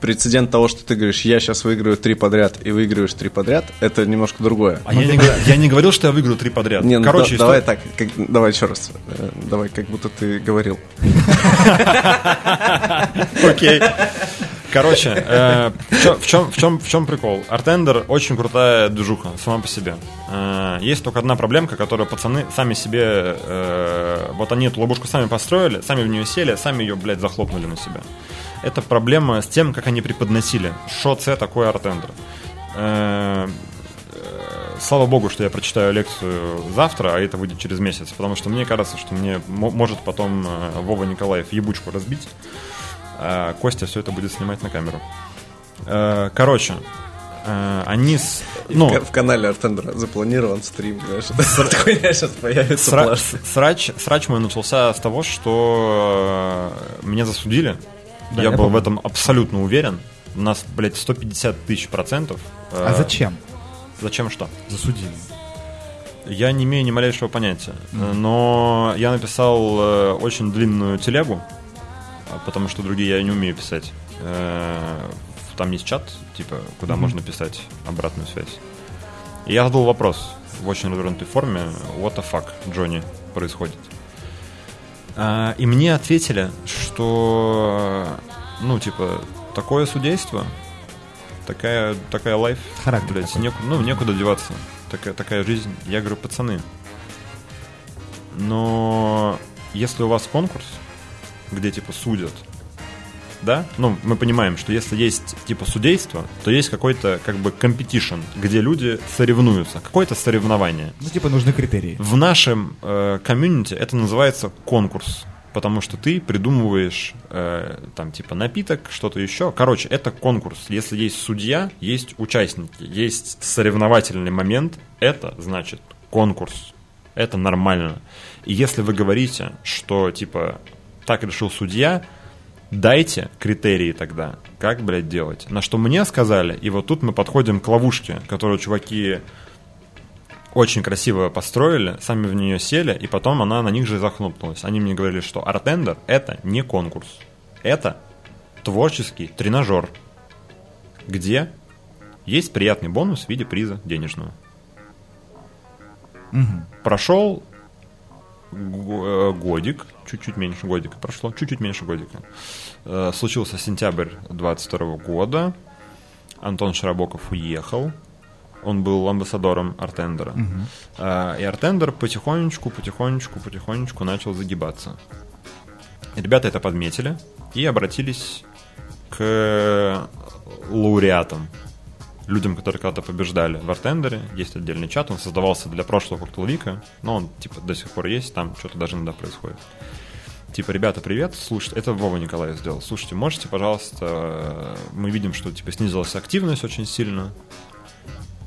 прецедент того, что ты говоришь, я сейчас выиграю три подряд и выигрываешь три подряд, это немножко другое. А я не, я не говорил, что я выиграю три подряд. Не, ну Короче, да- давай так, как- давай еще раз. Э, Давай, как будто ты говорил. Окей. Короче, э, в, чем, в, чем, в чем прикол? Артендер очень крутая движуха сама по себе. Э, есть только одна проблемка, которую пацаны сами себе... э, вот они эту ловушку сами построили, сами в нее сели, сами ее, блядь, захлопнули на себя. Это проблема с тем, как они преподносили, что це такое артендер. Э, э, Слава богу, что я прочитаю лекцию завтра, а это выйдет через месяц, потому что мне кажется, что мне мо- может потом э, Вова Николаев ебучку разбить, а Костя все это будет снимать на камеру. Короче, они с... Ну, В канале Артендера запланирован стрим, знаешь, сейчас появится. Срач, срач мой начался с того, что меня засудили. Да, я, я был помню. в этом абсолютно уверен. У нас, блядь, 150 тысяч процентов. А Э, зачем? Зачем что? Засудили. Я не имею ни малейшего понятия. Но я написал э, очень длинную телегу, а, потому что другие я не умею писать. Э, Там есть чат, типа, куда можно писать обратную связь. И я задал вопрос в очень развернутой форме. What the fuck, Джонни, происходит? А, И мне ответили, что, ну, типа, такое судейство, такая, такая лайф, Характер блядь, такой. неку- ну, некуда деваться. Такая, такая жизнь. Я говорю, пацаны, но если у вас конкурс, где, типа, судят, да, ну, мы понимаем, что если есть, типа, судейство, то есть какой-то, как бы, competition, где люди соревнуются, какое-то соревнование. Ну, типа, нужны критерии. В нашем э, комьюнити это называется конкурс. Потому что ты придумываешь э, там типа напиток, что-то еще. Короче, это конкурс. Если есть судья, есть участники, есть соревновательный момент, это значит конкурс. Это нормально. И если вы говорите, что типа так решил судья, дайте критерии тогда, как, блядь, делать. На что мне сказали, и вот тут мы подходим к ловушке, которую чуваки очень красиво построили, сами в нее сели, и потом она на них же захлопнулась. Они мне говорили, что Артендер — это не конкурс. Это творческий тренажер, где есть приятный бонус в виде приза денежного. Прошел го- э, годик, чуть-чуть меньше годика прошло, чуть-чуть меньше годика. Э, Случился сентябрь 22 года. Антон Широбоков уехал. Он был амбассадором Артендера. А, И Артендер потихонечку, потихонечку, потихонечку начал загибаться. Ребята это подметили и обратились к лауреатам. Людям, которые когда-то побеждали в Артендере. Есть отдельный чат, он создавался для прошлого Куртулвика, но он типа до сих пор есть, там что-то даже иногда происходит. Типа, ребята, привет, слушайте, это Вова Николаев сделал. Слушайте, можете, пожалуйста, э, мы видим, что типа снизилась активность очень сильно.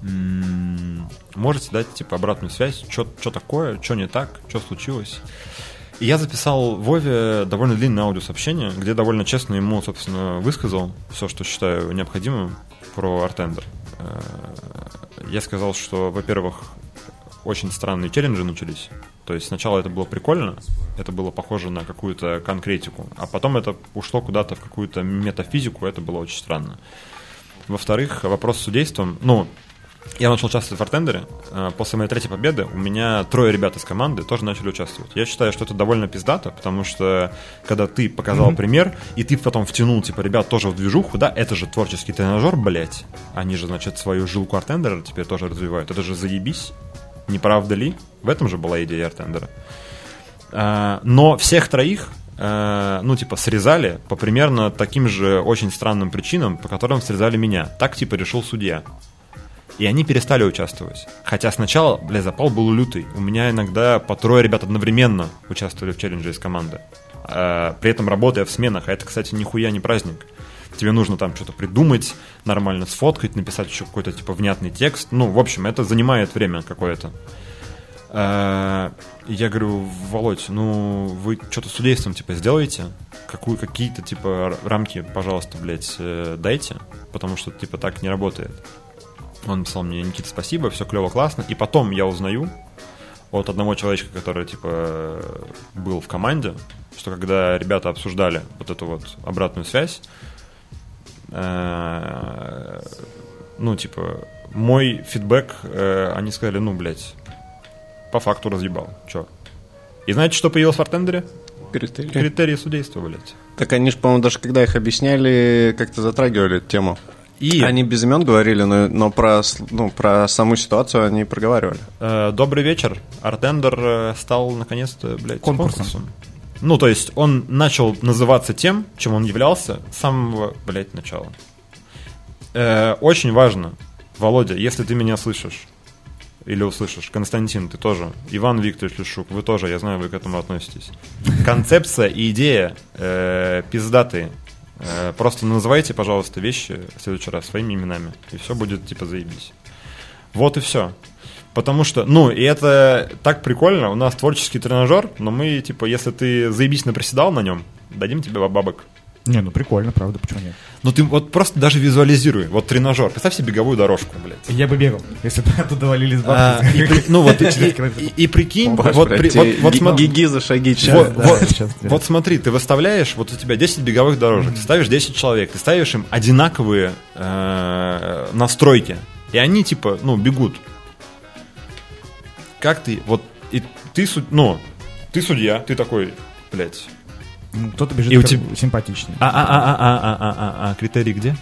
М, Можете дать типа обратную связь, что такое, что не так, что случилось. И я записал Вове довольно длинное аудиосообщение, где довольно честно ему, собственно, высказал все, что считаю необходимым про Артендер. Э, Я сказал, что, во-первых, очень странные челленджи начались. То есть сначала это было прикольно, это было похоже на какую-то конкретику, а потом это ушло куда-то в какую-то метафизику, это было очень странно. Во-вторых, вопрос с судейством. Ну, я начал участвовать в Артендере. Э, После моей третьей победы у меня трое ребят из команды тоже начали участвовать. Я считаю, что это довольно пиздато, потому что когда ты показал пример, и ты потом втянул, типа, ребят тоже в движуху, да, это же творческий тренажер, блять. Они же, значит, свою жилку Артендера теперь тоже развивают. Это же заебись. Не правда ли? В этом же была идея Артендера. А, Но всех троих, э, ну, типа, срезали по примерно таким же очень странным причинам, по которым срезали меня. Так, типа, решил судья. И они перестали участвовать. Хотя сначала, бля, запал был лютый. У меня иногда по трое ребят одновременно участвовали в челлендже из команды. А, При этом работая в сменах. А это, кстати, нихуя не праздник. Тебе нужно там что-то придумать, нормально сфоткать, написать еще какой-то типа внятный текст. Ну, в общем, это занимает время какое-то. А, Я говорю, Володь, ну вы что-то с судейством типа сделаете? Какую, какие-то типа рамки, пожалуйста, блядь, э, дайте, потому что типа так не работает. Он написал мне, Никита, спасибо, все клево, классно. И потом я узнаю от одного человечка, который типа был в команде, что когда ребята обсуждали вот эту вот обратную связь, э, ну, типа, мой фидбэк, э, они сказали, ну, блядь, по факту разъебал. Чё? И знаете, что появилось в артендере? Критерии. Критерии судейства, блядь. Так они же, по-моему, даже когда их объясняли, как-то затрагивали эту тему. И Они без имен говорили, но, но про, ну, про саму ситуацию они проговаривали. э, добрый вечер. Артендер э, стал, наконец-то, блядь, Конкурсом. конкурсом. Ну, то есть он начал называться тем, чем он являлся с самого, блядь, начала. Э, очень важно, Володя, если ты меня слышишь, или услышишь, Константин, ты тоже, Иван Викторович Лешук, вы тоже, я знаю, вы к этому относитесь. Концепция и идея э, пиздатые. Э, просто называйте, пожалуйста, вещи в следующий раз своими именами, и все будет типа заебись. Вот и все. Потому что, ну, и это так прикольно, у нас творческий тренажер, но мы, типа, если ты заебись наприседал на нем, дадим тебе бабок. Не, ну прикольно, правда, почему нет? Ну ты вот просто даже визуализируй, вот тренажер, представь себе беговую дорожку, блядь. Я бы бегал, если бы оттуда валились А, бабки. и при- ну вот и, прикинь, вот, при- вот, вот гиги за шаги вот, да, вот- сейчас, да. вот смотри, ты выставляешь, вот у тебя 10 беговых дорожек, ты ставишь 10 человек, ты ставишь им одинаковые э, настройки, и они типа, ну, бегут. Как ты, вот, и ты, ну, ты судья, ты такой, блядь. Ну, Кто-то бежит и у тебя... симпатичнее. А, а, а, а, а, а, а, а, а критерий где?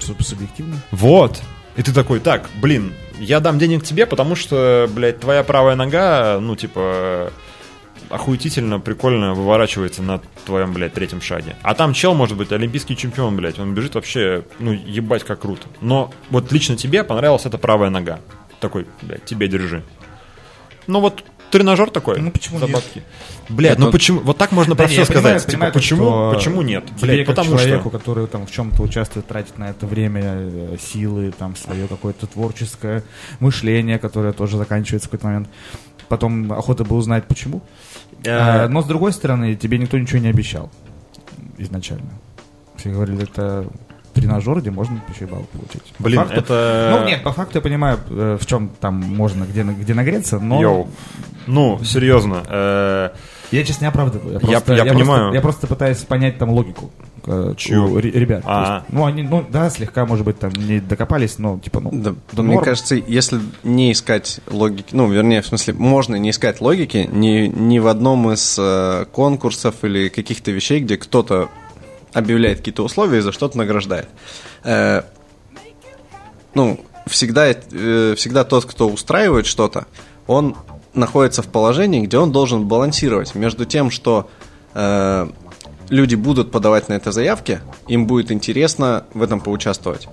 Субъективно. Вот. И ты такой, так, блин, я дам денег тебе, потому что, блядь, твоя правая нога, ну, типа, охуетительно прикольно выворачивается на твоем, блядь, третьем шаге. А там чел, может быть, олимпийский чемпион, блядь, он бежит вообще, ну, ебать, как круто. Но вот лично тебе понравилась эта правая нога. Такой, блядь, тебе держи. Ну вот тренажер такой. Ну, почему за нет? бабки. Блядь, ну Это- почему? Вот так можно Да про не, все понимаю, сказать. понимаю, типа, почему, что почему нет? Тебе Блядь, как потому человеку, что... который там в чем-то участвует, тратит на это время, э, силы, там свое какое-то творческое мышление, которое тоже заканчивается в какой-то момент. Потом охота бы узнать, почему. Э, А, но с другой стороны, тебе никто ничего не обещал изначально. Все говорили, это тренажер, где можно еще и балл получить. По Блин, факту- это... Ну, нет, по факту я понимаю, э, в чем там можно, где, где нагреться, но Йоу. Ну, серьезно. э, я сейчас не оправдываю. Я- просто- я просто- понимаю. я просто пытаюсь понять там логику. э, Чью? ребят. То А. есть, ну, они, ну, да, слегка, может быть, там не докопались, но, типа, ну, Да, да мне кажется, если не искать логики, ну, вернее, в смысле, можно не искать логики ни, ни в одном из э, конкурсов или каких-то вещей, где кто-то объявляет какие-то условия и за что-то награждает. Э, ну, всегда, э, всегда тот, кто устраивает что-то, он находится в положении, где он должен балансировать между тем, что э, люди будут подавать на это заявки, им будет интересно в этом поучаствовать.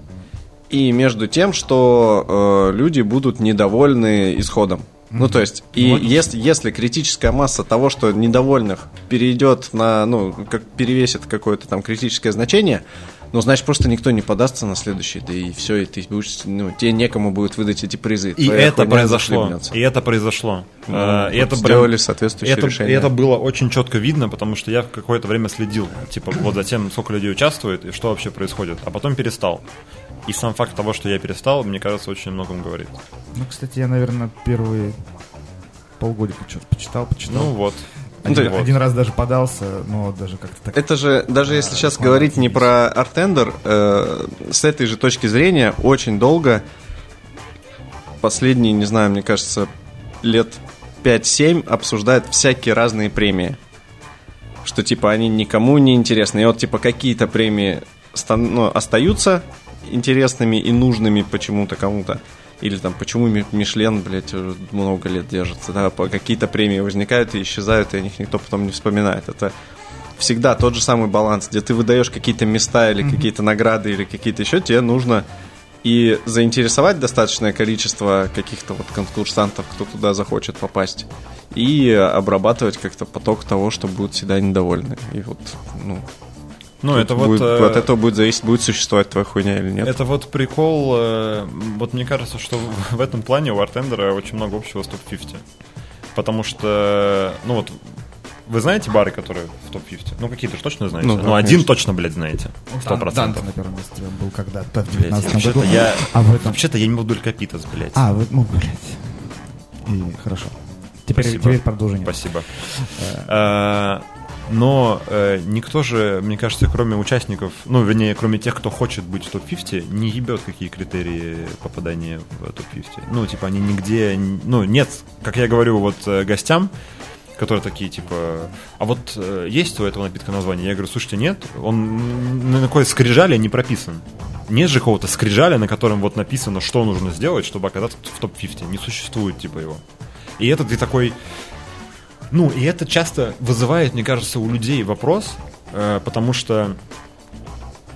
И между тем, что э, люди будут недовольны исходом. Ну, то есть, и если, если критическая масса того, что недовольных перейдет на, ну, как перевесит какое-то там критическое значение, ну, значит, просто никто не подастся на следующий, да и все, и ты будешь, ну, тебе некому будет выдать эти призы. И Твоя это произошло. И это произошло. Ну, Э, и вот это сделали прям- соответствующее это, решение. И это было очень четко видно, потому что я в какое-то время следил, типа, вот за тем, сколько людей участвует и что вообще происходит. А потом перестал. И сам факт того, что я перестал, мне кажется, очень многом говорит. Ну, кстати, я, наверное, первые полгодика что-то почитал, почитал. Ну вот. один, Ну, вот. один раз даже подался, но даже как-то так... Это же, даже если сейчас смотрю, говорить не про Артендер, э, с этой же точки зрения очень долго, последние, не знаю, мне кажется, лет 5-7 обсуждают всякие разные премии. Что типа они никому не интересны. И вот типа какие-то премии стан- ну, остаются интересными и нужными почему-то кому-то. Или там, почему Ми- Мишлен, блядь, уже много лет держится, да, какие-то премии возникают и исчезают, и о них никто потом не вспоминает. Это всегда тот же самый баланс, где ты выдаешь какие-то места или какие-то награды или какие-то еще, тебе нужно и заинтересовать достаточное количество каких-то вот конкурсантов, кто туда захочет попасть, и обрабатывать как-то поток того, что будут всегда недовольны. И вот, ну, Ну, тут это вот... будет- э, от этого будет зависеть, будет существовать твоя хуйня или нет. Это вот прикол, э, вот мне кажется, что в- этом плане у Артендера очень много общего с топ-50. Потому что, ну вот, вы знаете бары, которые в топ-50? Ну, какие-то же точно знаете. Ну, Ну, да, один конечно. точно, блядь, знаете. Сто процентов. На первом месте он был когда-то в Блядь, 19 вообще-то году. я, А в этом... вообще-то я не буду Капитас, блядь. А, вы, ну, блядь. И хорошо. Теперь, Спасибо. теперь продолжение. Спасибо. Э, Но э, никто же, мне кажется, кроме участников, ну, вернее, кроме тех, кто хочет быть в топ-50, не ебет, какие критерии попадания в топ-50. Ну, типа, они нигде, ну, нет, как я говорю вот э, гостям, которые такие, типа, а вот э, есть у этого напитка название? Я говорю, слушайте, нет, он на какой скрижале не прописан. Нет же какого-то скрижаля, на котором вот написано, что нужно сделать, чтобы оказаться в топ-50. Не существует, типа, его. И это ты такой, ну, и это часто вызывает, мне кажется, у людей вопрос, э, потому что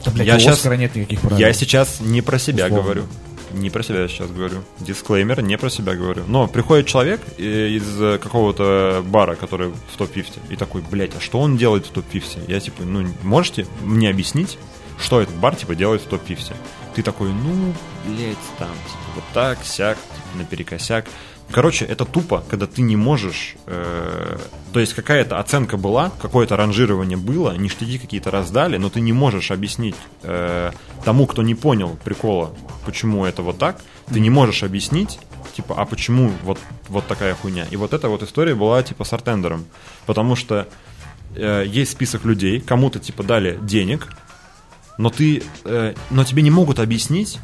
Да, блядь, Я Оскара нет никаких правил. я сейчас не про себя Условно. говорю. Не про себя я сейчас говорю. Дисклеймер, не про себя говорю. Но приходит человек э, из э, какого-то бара, который в топ-50, и такой, блядь, а что он делает в топ-50? Я типа, ну, можете мне объяснить, что этот бар, типа, делает в топ-50? Ты такой, ну, блядь, там, типа, вот так, сяк, типа, наперекосяк. Короче, это тупо, когда ты не можешь... э, то есть какая-то оценка была, какое-то ранжирование было, ништяки какие-то раздали, но ты не можешь объяснить э, тому, кто не понял прикола, почему это вот так, ты не можешь объяснить, типа, а почему вот, вот такая хуйня. И вот эта вот история была, типа, с артендером. Потому что э, есть список людей, кому-то, типа, дали денег, но ты, э, но тебе не могут объяснить,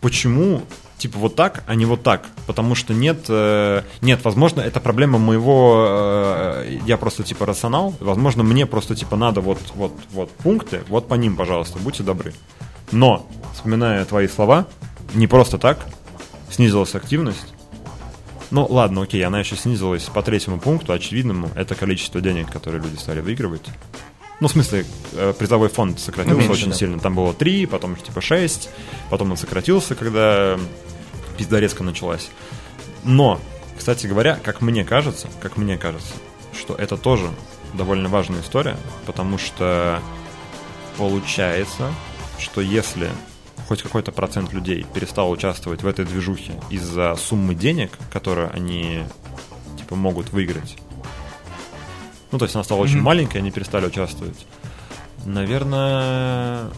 почему типа вот так, а не вот так, потому что нет, э, нет, возможно, это проблема моего, э, я просто типа рационал, возможно, мне просто типа надо вот, вот, вот пункты, вот по ним, пожалуйста, будьте добры. Но, вспоминая твои слова, не просто так снизилась активность. Ну, ладно, окей, она еще снизилась по третьему пункту, очевидному, это количество денег, которые люди стали выигрывать. Ну, в смысле, э, призовой фонд сократился Ну, меньше, очень да. сильно. Там было 3, потом типа 6, потом он сократился, когда пиздорезка началась. Но, кстати говоря, как мне кажется, как мне кажется, что это тоже довольно важная история, потому что получается, что если хоть какой-то процент людей перестал участвовать в этой движухе из-за суммы денег, которые они типа могут выиграть, ну то есть она стала очень маленькой, они перестали участвовать. Наверное,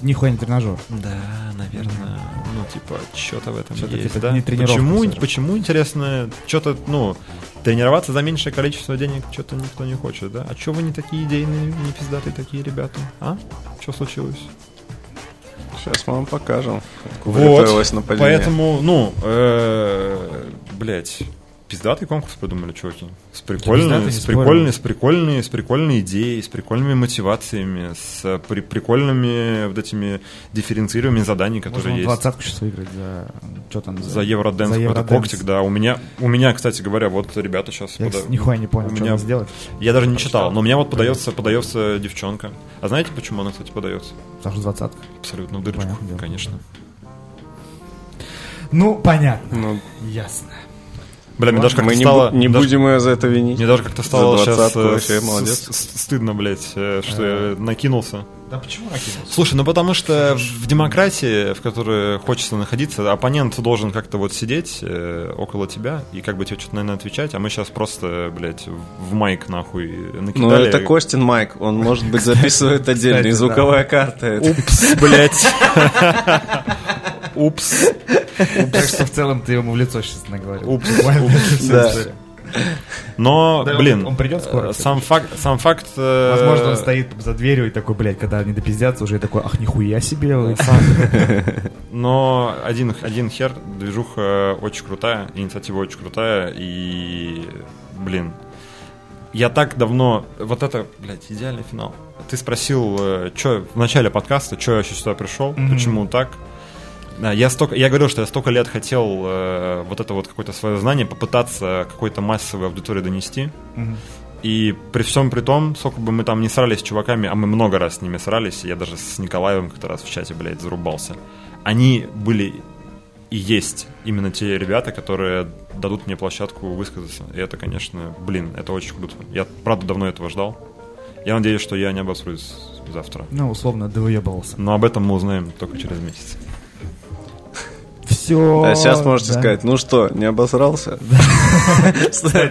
Нихуя не тренажер. да, наверное, ну, типа, что-то в этом Что-то есть, типа да? не тренировка почему, всё же. почему, интересно, что-то, ну, тренироваться за меньшее количество денег что-то никто не хочет, да? А что вы не такие идейные, не пиздатые такие ребята, а? Что случилось? Сейчас мы вам покажем, нападение. поэтому, ну, э, блядь, пиздатый конкурс придумали, чуваки. С прикольной, с прикольной, с прикольной, с прикольной идеей, с прикольными мотивациями, с при- прикольными вот этими дифференцированными заданиями, которые Можно есть. двадцатку сейчас выиграть за... Что там? За Евроденс за Евроденс. когтик, да. У меня, у меня, кстати говоря, вот ребята сейчас... Я, кстати, нихуя не понял, у что меня, надо сделать. Я даже не читал, но у меня вот подается, подается девчонка. А знаете, почему она, кстати, подается? Потому что двадцатка. Абсолютно в дырочку, Понятное дело. конечно. Ну, понятно. Ну, Ясно. Бля, мне даже как-то мы не, стало... не даже- будем ее за это винить. Мне даже как-то стало сейчас э, вообще молодец. стыдно, блядь, э, что я накинулся. Да почему накинулся? Слушай, ну потому что в демократии, в которой хочется находиться, оппонент должен как-то вот сидеть э, около тебя и как бы тебе что-то, наверное, отвечать, а мы сейчас просто, блядь, в майк нахуй накидали. Ну, это Костин Майк, он, может быть, записывает отдельно, и звуковая карта. Упс, блядь. Упс. Так что в целом ты ему в лицо сейчас наговорил. Упс. Но, Да, он- блин, он придет скоро, э, сам факт, сам факт... э, Возможно, он стоит за дверью и такой, блядь, когда они допиздятся, уже такой, ах, нихуя себе. вы». Но один, один хер, движуха очень крутая, инициатива очень крутая, и, блин, я так давно... Вот это, блядь, идеальный финал. Ты спросил, что в начале подкаста, что я еще сюда пришел, почему так. Да, я, столько, я говорил, что я столько лет хотел э, вот это вот какое-то свое знание попытаться какой-то массовой аудитории донести. И при всем при том, сколько бы мы там не срались с чуваками, а мы много раз с ними срались, я даже с Николаевым как-то раз в чате, блядь, зарубался. Они были и есть именно те ребята, которые дадут мне площадку высказаться. И это, конечно, блин, это очень круто. Я, правда, давно этого ждал. Я надеюсь, что я не обосрусь завтра. Ну, условно, довыебался. Но об этом мы узнаем только через месяц. Все. А сейчас можете сказать, ну что, не обосрался?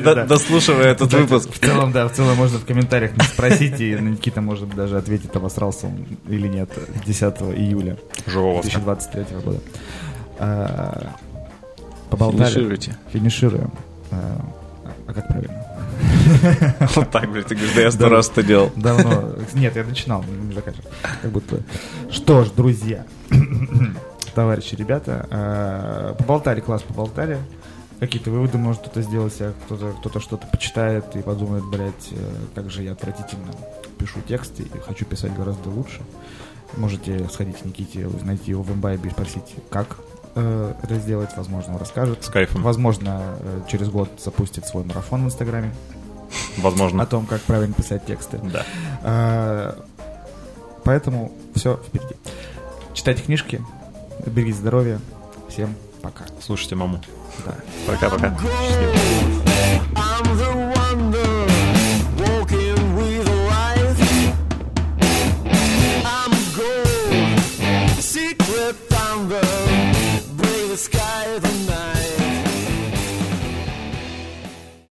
Да. Дослушивая этот выпуск. В целом, да, в целом можно в комментариях спросить, и Никита может даже ответить, обосрался он или нет 10 июля Живого 2023 года. А, Поболтали. Финишируйте. Финишируем. А а как правильно? Вот так, блядь, ты говоришь, да я сто раз это делал. Давно. Нет, я начинал, не заканчивал. Как будто. Что ж, друзья, товарищи, ребята, э, поболтали, класс, поболтали. Какие-то выводы может кто-то сделать, а кто-то кто что-то почитает и подумает, блядь, э, как же я отвратительно пишу тексты и хочу писать гораздо лучше. Можете сходить к Никите, найти его в имбайбе и спросить, как э, это сделать. Возможно, он расскажет. С кайфом. Возможно, через год запустит свой марафон в Инстаграме Возможно. о том, как правильно писать тексты. Да. Поэтому все впереди. Читайте книжки, берегите здоровья. Всем пока. Слушайте маму. Да. Пока-пока. Secret thunder, break the sky